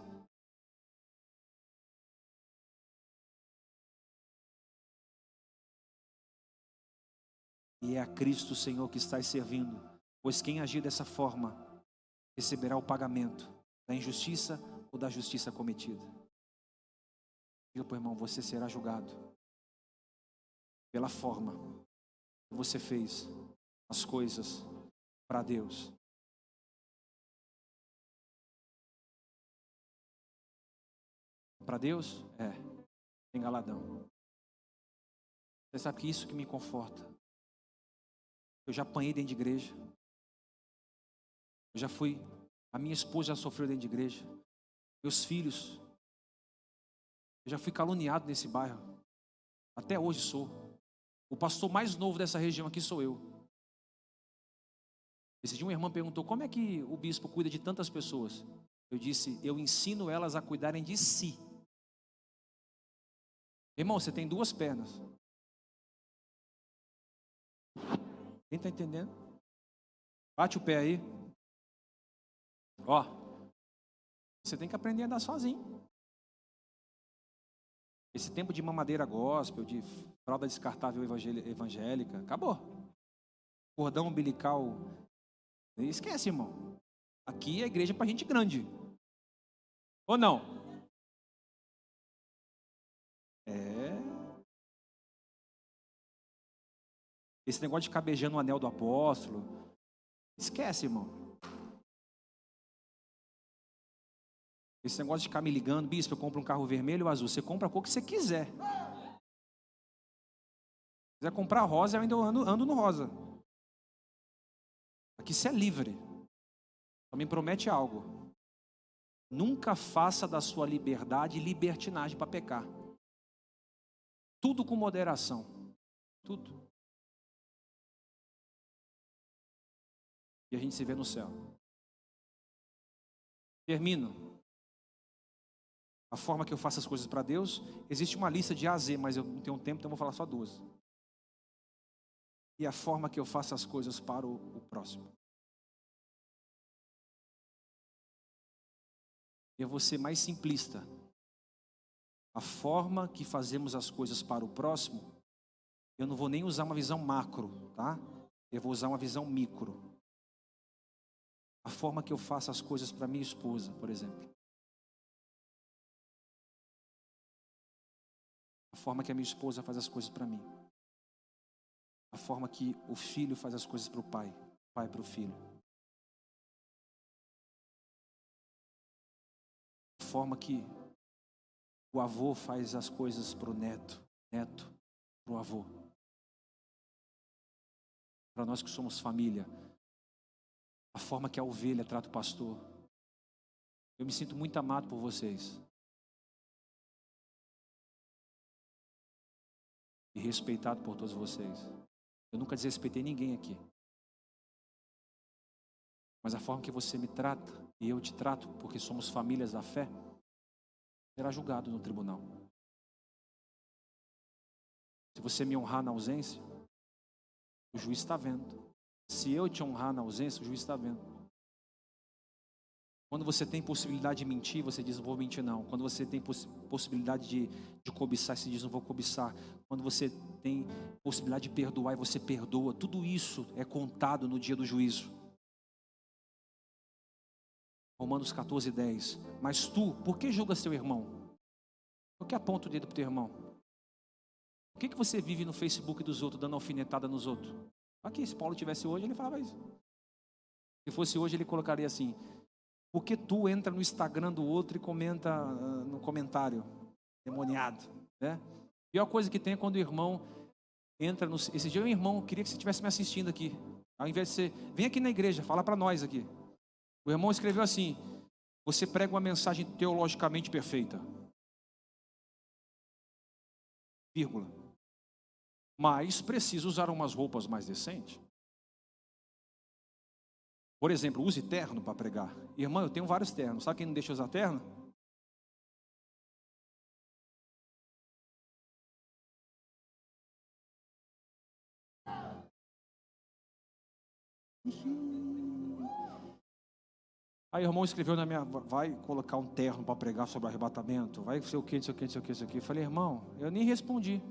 E é a Cristo Senhor que estás servindo Pois quem agir dessa forma receberá o pagamento da injustiça ou da justiça cometida. Diga para o irmão: você será julgado pela forma que você fez as coisas para Deus. Para Deus? É, tem galadão. Você sabe que isso que me conforta. Eu já apanhei dentro de igreja. Eu já fui, a minha esposa já sofreu dentro de igreja, meus filhos, eu já fui caluniado nesse bairro, até hoje sou. O pastor mais novo dessa região aqui sou eu. Esse dia uma irmã perguntou como é que o bispo cuida de tantas pessoas. Eu disse, eu ensino elas a cuidarem de si. Irmão, você tem duas pernas. Quem está entendendo? Bate o pé aí. Ó, você tem que aprender a andar sozinho. Esse tempo de mamadeira gospel, de fralda descartável evangélica, acabou. Cordão umbilical, esquece, irmão. Aqui é igreja para gente grande. Ou não? É. Esse negócio de cabejando o anel do apóstolo, esquece, irmão. Esse negócio de ficar me ligando, bispo, eu compro um carro vermelho ou azul. Você compra a cor que você quiser. Se quiser comprar rosa, eu ainda ando, ando no rosa. Aqui você é livre. Só me promete algo. Nunca faça da sua liberdade libertinagem para pecar. Tudo com moderação. Tudo. E a gente se vê no céu. Termino a forma que eu faço as coisas para Deus, existe uma lista de A a Z, mas eu não tenho tempo, então vou falar só duas. E a forma que eu faço as coisas para o, o próximo. Eu vou ser mais simplista. A forma que fazemos as coisas para o próximo, eu não vou nem usar uma visão macro, tá? Eu vou usar uma visão micro. A forma que eu faço as coisas para minha esposa, por exemplo. forma que a minha esposa faz as coisas para mim. A forma que o filho faz as coisas para o pai, o pai para o filho. A forma que o avô faz as coisas para o neto, neto para o avô. Para nós que somos família, a forma que a ovelha trata o pastor. Eu me sinto muito amado por vocês. E respeitado por todos vocês. Eu nunca desrespeitei ninguém aqui. Mas a forma que você me trata e eu te trato, porque somos famílias da fé, será julgado no tribunal. Se você me honrar na ausência, o juiz está vendo. Se eu te honrar na ausência, o juiz está vendo. Quando você tem possibilidade de mentir, você diz, não vou mentir não. Quando você tem poss possibilidade de, de cobiçar, você diz, não vou cobiçar. Quando você tem possibilidade de perdoar você perdoa. Tudo isso é contado no dia do juízo. Romanos 14, 10. Mas tu, por que julgas teu irmão? Por que aponta o dedo para teu irmão? Por que, que você vive no Facebook dos outros, dando alfinetada nos outros? Aqui, se Paulo tivesse hoje, ele falava isso. Se fosse hoje, ele colocaria assim: Por que tu entra no Instagram do outro e comenta uh, no comentário? Demoniado, né? Pior coisa que tem é quando o irmão entra no. Esse dia, o irmão queria que você estivesse me assistindo aqui. Ao invés de você, vem aqui na igreja, fala para nós aqui. O irmão escreveu assim: Você prega uma mensagem teologicamente perfeita. Vírgula. Mas precisa usar umas roupas mais decentes. Por exemplo, use terno para pregar. Irmão, eu tenho vários ternos. Sabe quem não deixa usar terno? Aí o irmão escreveu na minha, vai colocar um terno para pregar sobre arrebatamento, vai ser o que, não sei o que, não sei o que, não sei o que. Eu falei, irmão, eu nem respondi.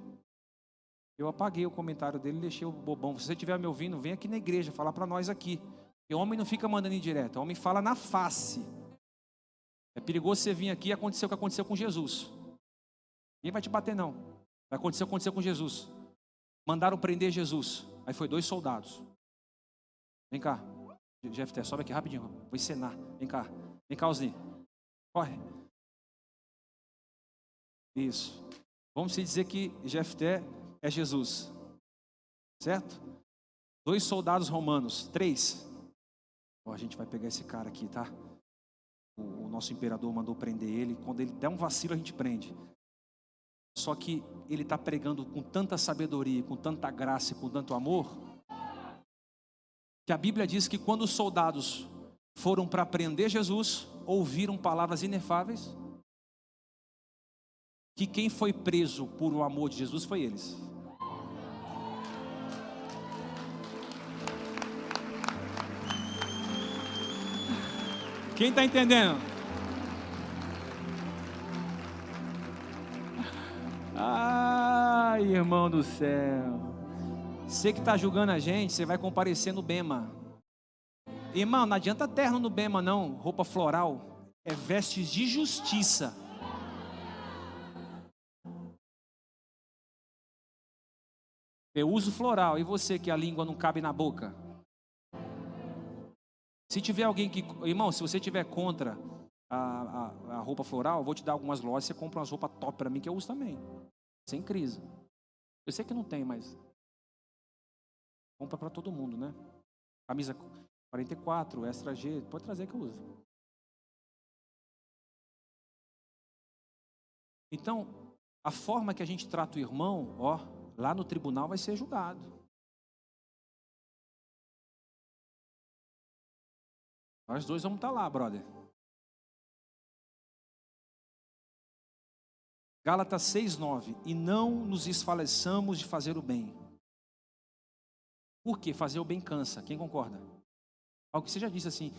Eu apaguei o comentário dele deixei o bobão. Se você estiver me ouvindo, vem aqui na igreja falar para nós aqui. E o homem não fica mandando o homem fala na face. É perigoso você vir aqui e acontecer o que aconteceu com Jesus. Ninguém vai te bater, não. Vai acontecer o que aconteceu com Jesus. Mandaram prender Jesus. Aí foi dois soldados. Vem cá. Jefté, sobe aqui rapidinho. Vou encenar. Vem cá. Vem cá, Osni. Corre. Isso. Vamos se dizer que Jefté é Jesus. Certo? Dois soldados romanos. Três. Oh, a gente vai pegar esse cara aqui, tá? O, o nosso imperador mandou prender ele. Quando ele der um vacilo, a gente prende. Só que ele está pregando com tanta sabedoria, com tanta graça e com tanto amor que a Bíblia diz que quando os soldados foram para prender Jesus, ouviram palavras inefáveis, que quem foi preso por o amor de Jesus foi eles. Quem está entendendo? Ai, irmão do céu. Você que está julgando a gente, você vai comparecer no Bema. Irmão, não adianta terno no Bema, não. Roupa floral. É vestes de justiça. Eu uso floral. E você que a língua não cabe na boca? Se tiver alguém que. Irmão, se você tiver contra a, a, a roupa floral, eu vou te dar algumas lojas. Você compra umas roupas top para mim que eu uso também. Sem crise. Eu sei que não tem, mas Compra para todo mundo, né? Camisa 44, extra G, pode trazer que eu uso. Então, a forma que a gente trata o irmão, ó, lá no tribunal vai ser julgado. Nós dois vamos estar tá lá, brother. Gálatas 6:9 E não nos esfaleçamos de fazer o bem por quê? Fazer o bem cansa. Quem concorda? Algo que você já disse assim,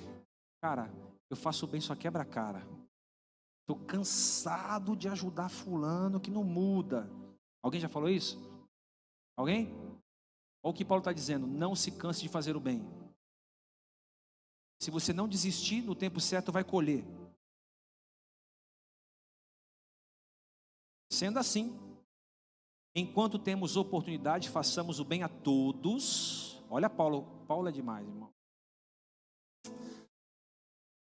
cara, eu faço o bem só quebra a cara. Estou cansado de ajudar fulano que não muda. Alguém já falou isso? Alguém? Olha o que Paulo está dizendo: não se canse de fazer o bem. Se você não desistir, no tempo certo vai colher. Sendo assim, Enquanto temos oportunidade, façamos o bem a todos. Olha Paulo, Paulo é demais, irmão.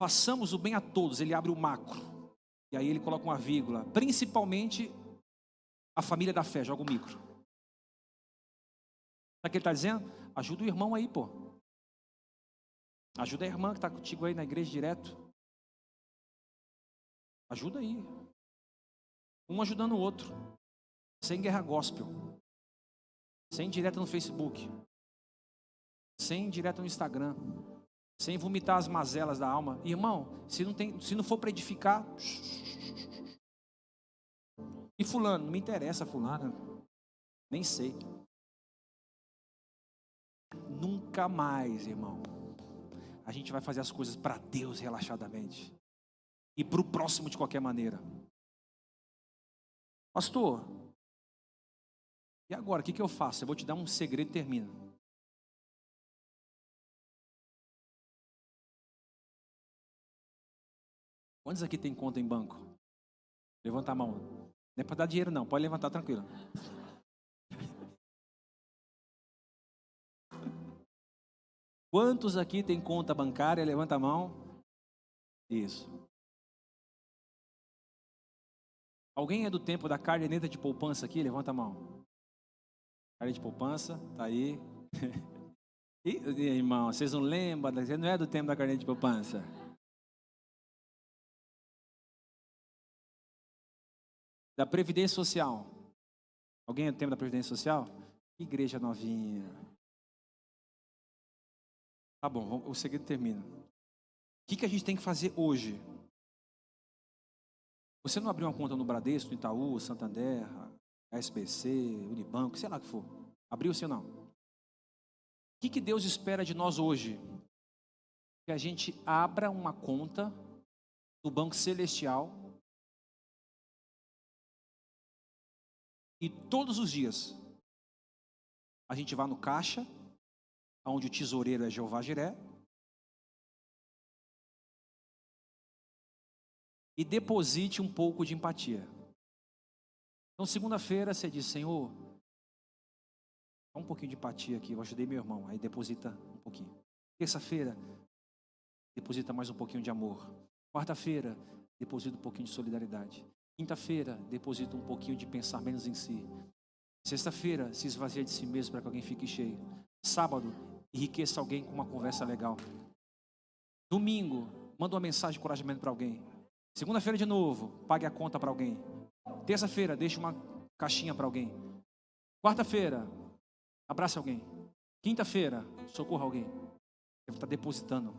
Façamos o bem a todos, ele abre o macro. E aí ele coloca uma vírgula, principalmente a família da fé, joga o micro. O que ele está dizendo? Ajuda o irmão aí, pô. Ajuda a irmã que está contigo aí na igreja direto. Ajuda aí. Um ajudando o outro. Sem guerra gospel. Sem direto no Facebook. Sem direto no Instagram. Sem vomitar as mazelas da alma. Irmão, se não, tem, se não for para edificar. E fulano, não me interessa fulano. Nem sei. Nunca mais, irmão. A gente vai fazer as coisas para Deus relaxadamente. E para o próximo de qualquer maneira. Pastor, e agora, o que, que eu faço? Eu vou te dar um segredo e termino. Quantos aqui tem conta em banco? Levanta a mão. Não é para dar dinheiro, não. Pode levantar tranquilo. Quantos aqui tem conta bancária? Levanta a mão. Isso. Alguém é do tempo da caderneta de poupança aqui? Levanta a mão. Caderneta de poupança, tá aí. e, irmão, vocês não lembram? Você não é do tempo da caderneta de poupança? Da Previdência Social. Alguém é do tempo da Previdência Social? Igreja novinha. Tá bom, o segredo termina. O que, que a gente tem que fazer hoje? Você não abriu uma conta no Bradesco, no Itaú, Santander, SBC, Unibanco, sei lá que for. Abriu ou não? O que, que Deus espera de nós hoje? Que a gente abra uma conta no Banco Celestial e todos os dias a gente vá no caixa onde o tesoureiro é Jeová Jiré, e deposite um pouco de empatia. Então, segunda-feira, você diz, Senhor, dá um pouquinho de empatia aqui, eu ajudei meu irmão, aí deposita um pouquinho. Terça-feira, deposita mais um pouquinho de amor. Quarta-feira, deposita um pouquinho de solidariedade. Quinta-feira, deposita um pouquinho de pensar menos em si. Sexta-feira, se esvazia de si mesmo para que alguém fique cheio. Sábado, enriqueça alguém com uma conversa legal. Domingo, manda uma mensagem de encorajamento para alguém. Segunda-feira de novo, pague a conta para alguém. Terça-feira, deixe uma caixinha para alguém. Quarta-feira, abrace alguém. Quinta-feira, socorra alguém. Deve estar depositando.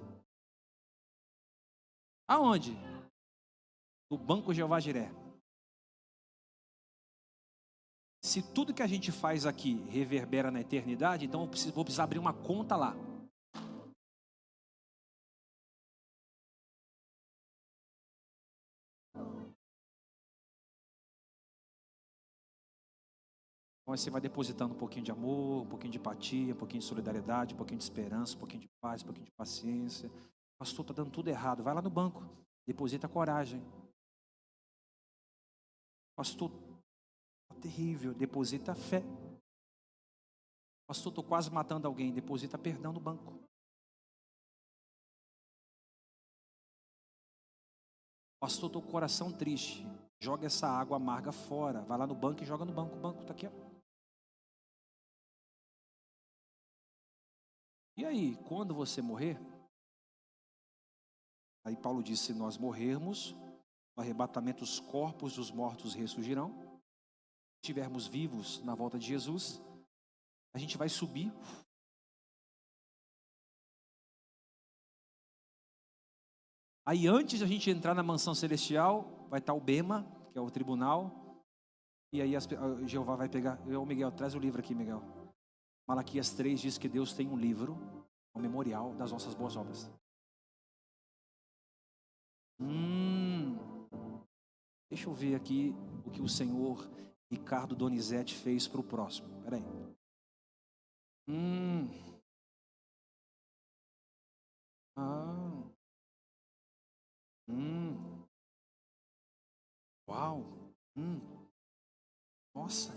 Aonde? No Banco Jeová Jiré. Se tudo que a gente faz aqui reverbera na eternidade, então eu preciso, vou precisar abrir uma conta lá. Então você vai depositando um pouquinho de amor, um pouquinho de empatia, um pouquinho de solidariedade, um pouquinho de esperança, um pouquinho de paz, um pouquinho de paciência. Pastor, está dando tudo errado. Vai lá no banco, deposita coragem. Pastor, terrível, deposita fé. Pastor, estou quase matando alguém, deposita perdão no banco. Pastor, estou com o coração triste. Joga essa água amarga fora. Vai lá no banco e joga no banco. O banco está aqui. Ó. E aí, quando você morrer? Aí Paulo disse: se nós morrermos, no arrebatamento os corpos dos mortos ressurgirão estivermos vivos na volta de Jesus, a gente vai subir. Aí antes de a gente entrar na mansão celestial, vai estar o Bema, que é o tribunal. E aí as, Jeová vai pegar. Eu, Miguel, traz o livro aqui, Miguel. Malaquias 3 diz que Deus tem um livro, um memorial das nossas boas obras. Hum, deixa eu ver aqui o que o Senhor Ricardo Donizete fez para o próximo. Peraí. Hum. Ah. Hum. Uau. Hum. Nossa.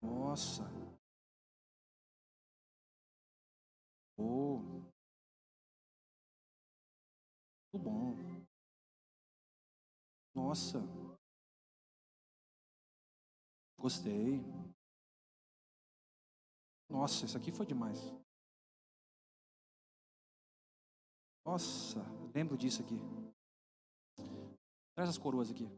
Nossa. Oh. Muito bom. Nossa. Gostei. Nossa, isso aqui foi demais. Nossa, lembro disso aqui. Traz as coroas aqui.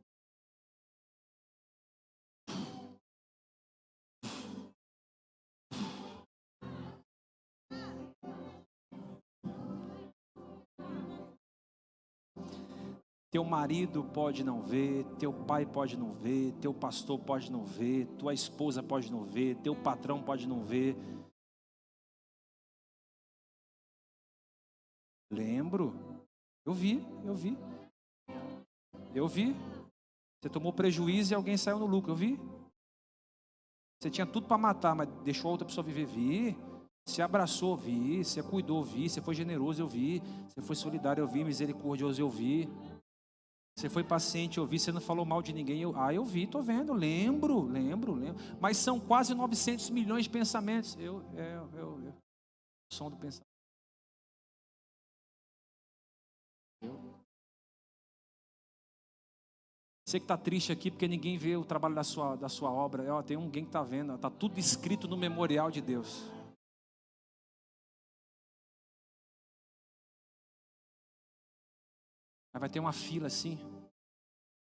Teu marido pode não ver, teu pai pode não ver, teu pastor pode não ver, tua esposa pode não ver, teu patrão pode não ver. Lembro, eu vi, eu vi, eu vi. Você tomou prejuízo e alguém saiu no lucro, eu vi. Você tinha tudo para matar, mas deixou outra pessoa viver, vi. Você abraçou, vi. Você cuidou, vi. Você foi generoso, eu vi. Você foi solidário, eu vi. Misericordioso, eu vi. Você foi paciente, eu vi, você não falou mal de ninguém. Eu, ah, eu vi, estou vendo, lembro, lembro, lembro. Mas são quase 900 milhões de pensamentos. Eu, é, eu, eu, eu. som do pensamento. Eu. Você que está triste aqui porque ninguém vê o trabalho da sua, da sua obra. Tem alguém que está vendo, está tudo escrito no memorial de Deus. Aí vai ter uma fila assim.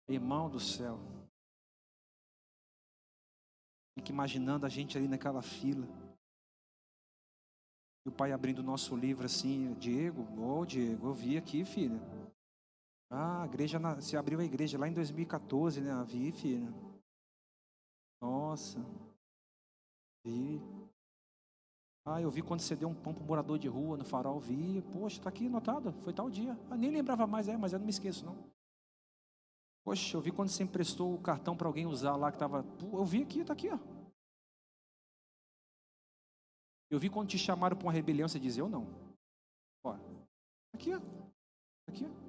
Irmão do céu. Fica imaginando a gente ali naquela fila. E o pai abrindo o nosso livro assim, Diego, ô oh, Diego, eu vi aqui, filho. Ah, a igreja, se abriu a igreja lá em 2014, né? Vi, filho. Nossa. Vi. Ah, eu vi quando você deu um pão para um morador de rua no farol, vi. Poxa, está aqui anotado, foi tal dia. Ah, nem lembrava mais, é, mas eu não me esqueço, não. Poxa, eu vi quando você emprestou o cartão para alguém usar lá que estava. Eu vi aqui, está aqui, ó. Eu vi quando te chamaram para uma rebelião, você dizia, eu não. Ó, aqui, ó. Aqui, ó.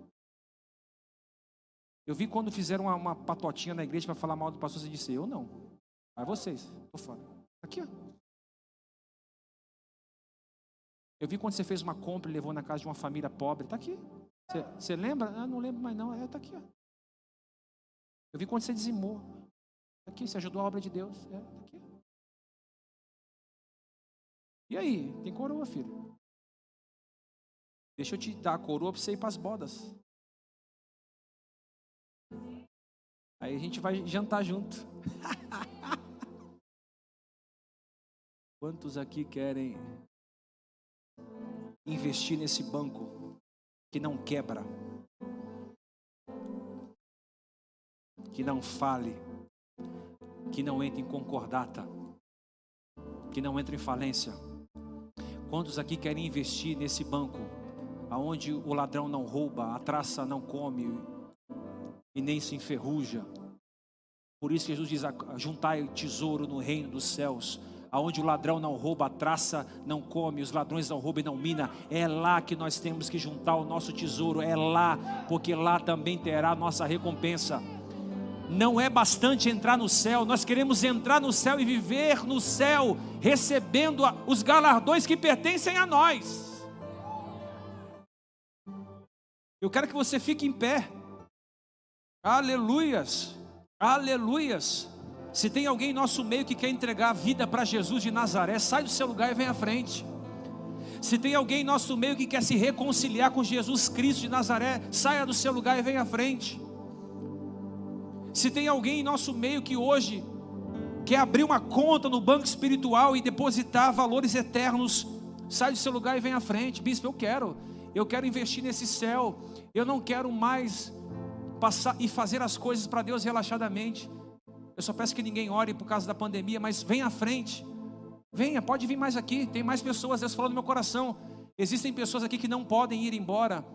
Eu vi quando fizeram uma, uma patotinha na igreja para falar mal do pastor, você disse, eu não. Vai vocês, estou fora. Aqui, ó. Eu vi quando você fez uma compra e levou na casa de uma família pobre. Está aqui. Você, você, lembra? Ah, não lembro mais não. É, está aqui. Ó. Eu vi quando você dizimou. Está aqui. Você ajudou a obra de Deus. É, está aqui. E aí? Tem coroa, filho. Deixa eu te dar a coroa para você ir para as bodas. Aí a gente vai jantar junto. Quantos aqui querem investir nesse banco que não quebra, que não fale, que não entre em concordata, que não entre em falência. Quantos aqui querem investir nesse banco, aonde o ladrão não rouba, a traça não come e nem se enferruja? Por isso Jesus diz: juntai tesouro no reino dos céus, aonde o ladrão não rouba, a traça não come, os ladrões não roubam e não mina. É lá que nós temos que juntar o nosso tesouro, é lá, porque lá também terá a nossa recompensa. Não é bastante entrar no céu, nós queremos entrar no céu e viver no céu, recebendo os galardões que pertencem a nós. Eu quero que você fique em pé. Aleluias, aleluias. Se tem alguém em nosso meio que quer entregar a vida para Jesus de Nazaré, sai do seu lugar e vem à frente. Se tem alguém em nosso meio que quer se reconciliar com Jesus Cristo de Nazaré, saia do seu lugar e venha à frente. Se tem alguém em nosso meio que hoje quer abrir uma conta no banco espiritual e depositar valores eternos, sai do seu lugar e venha à frente. Bispo, eu quero. Eu quero investir nesse céu. Eu não quero mais passar e fazer as coisas para Deus relaxadamente. Eu só peço que ninguém ore por causa da pandemia, mas venha à frente. Venha, pode vir mais aqui. Tem mais pessoas, Deus falou no meu coração. Existem pessoas aqui que não podem ir embora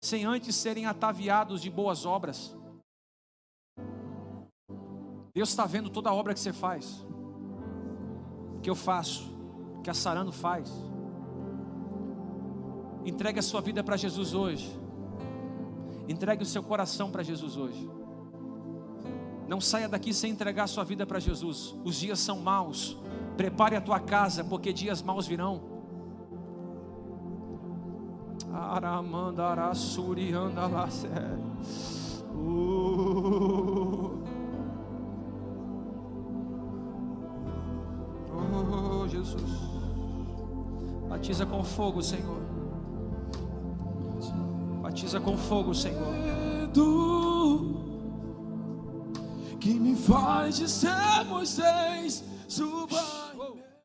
sem antes serem ataviados de boas obras. Deus está vendo toda a obra que você faz, que eu faço, que a Sarano faz. Entregue a sua vida para Jesus hoje. Entregue o seu coração para Jesus hoje. Não saia daqui sem entregar sua vida para Jesus. Os dias são maus. Prepare a tua casa, porque dias maus virão. Uh. Jesus. Batiza com fogo, Senhor. Batiza com fogo, Senhor. Que me faz de ser Moisés, suba.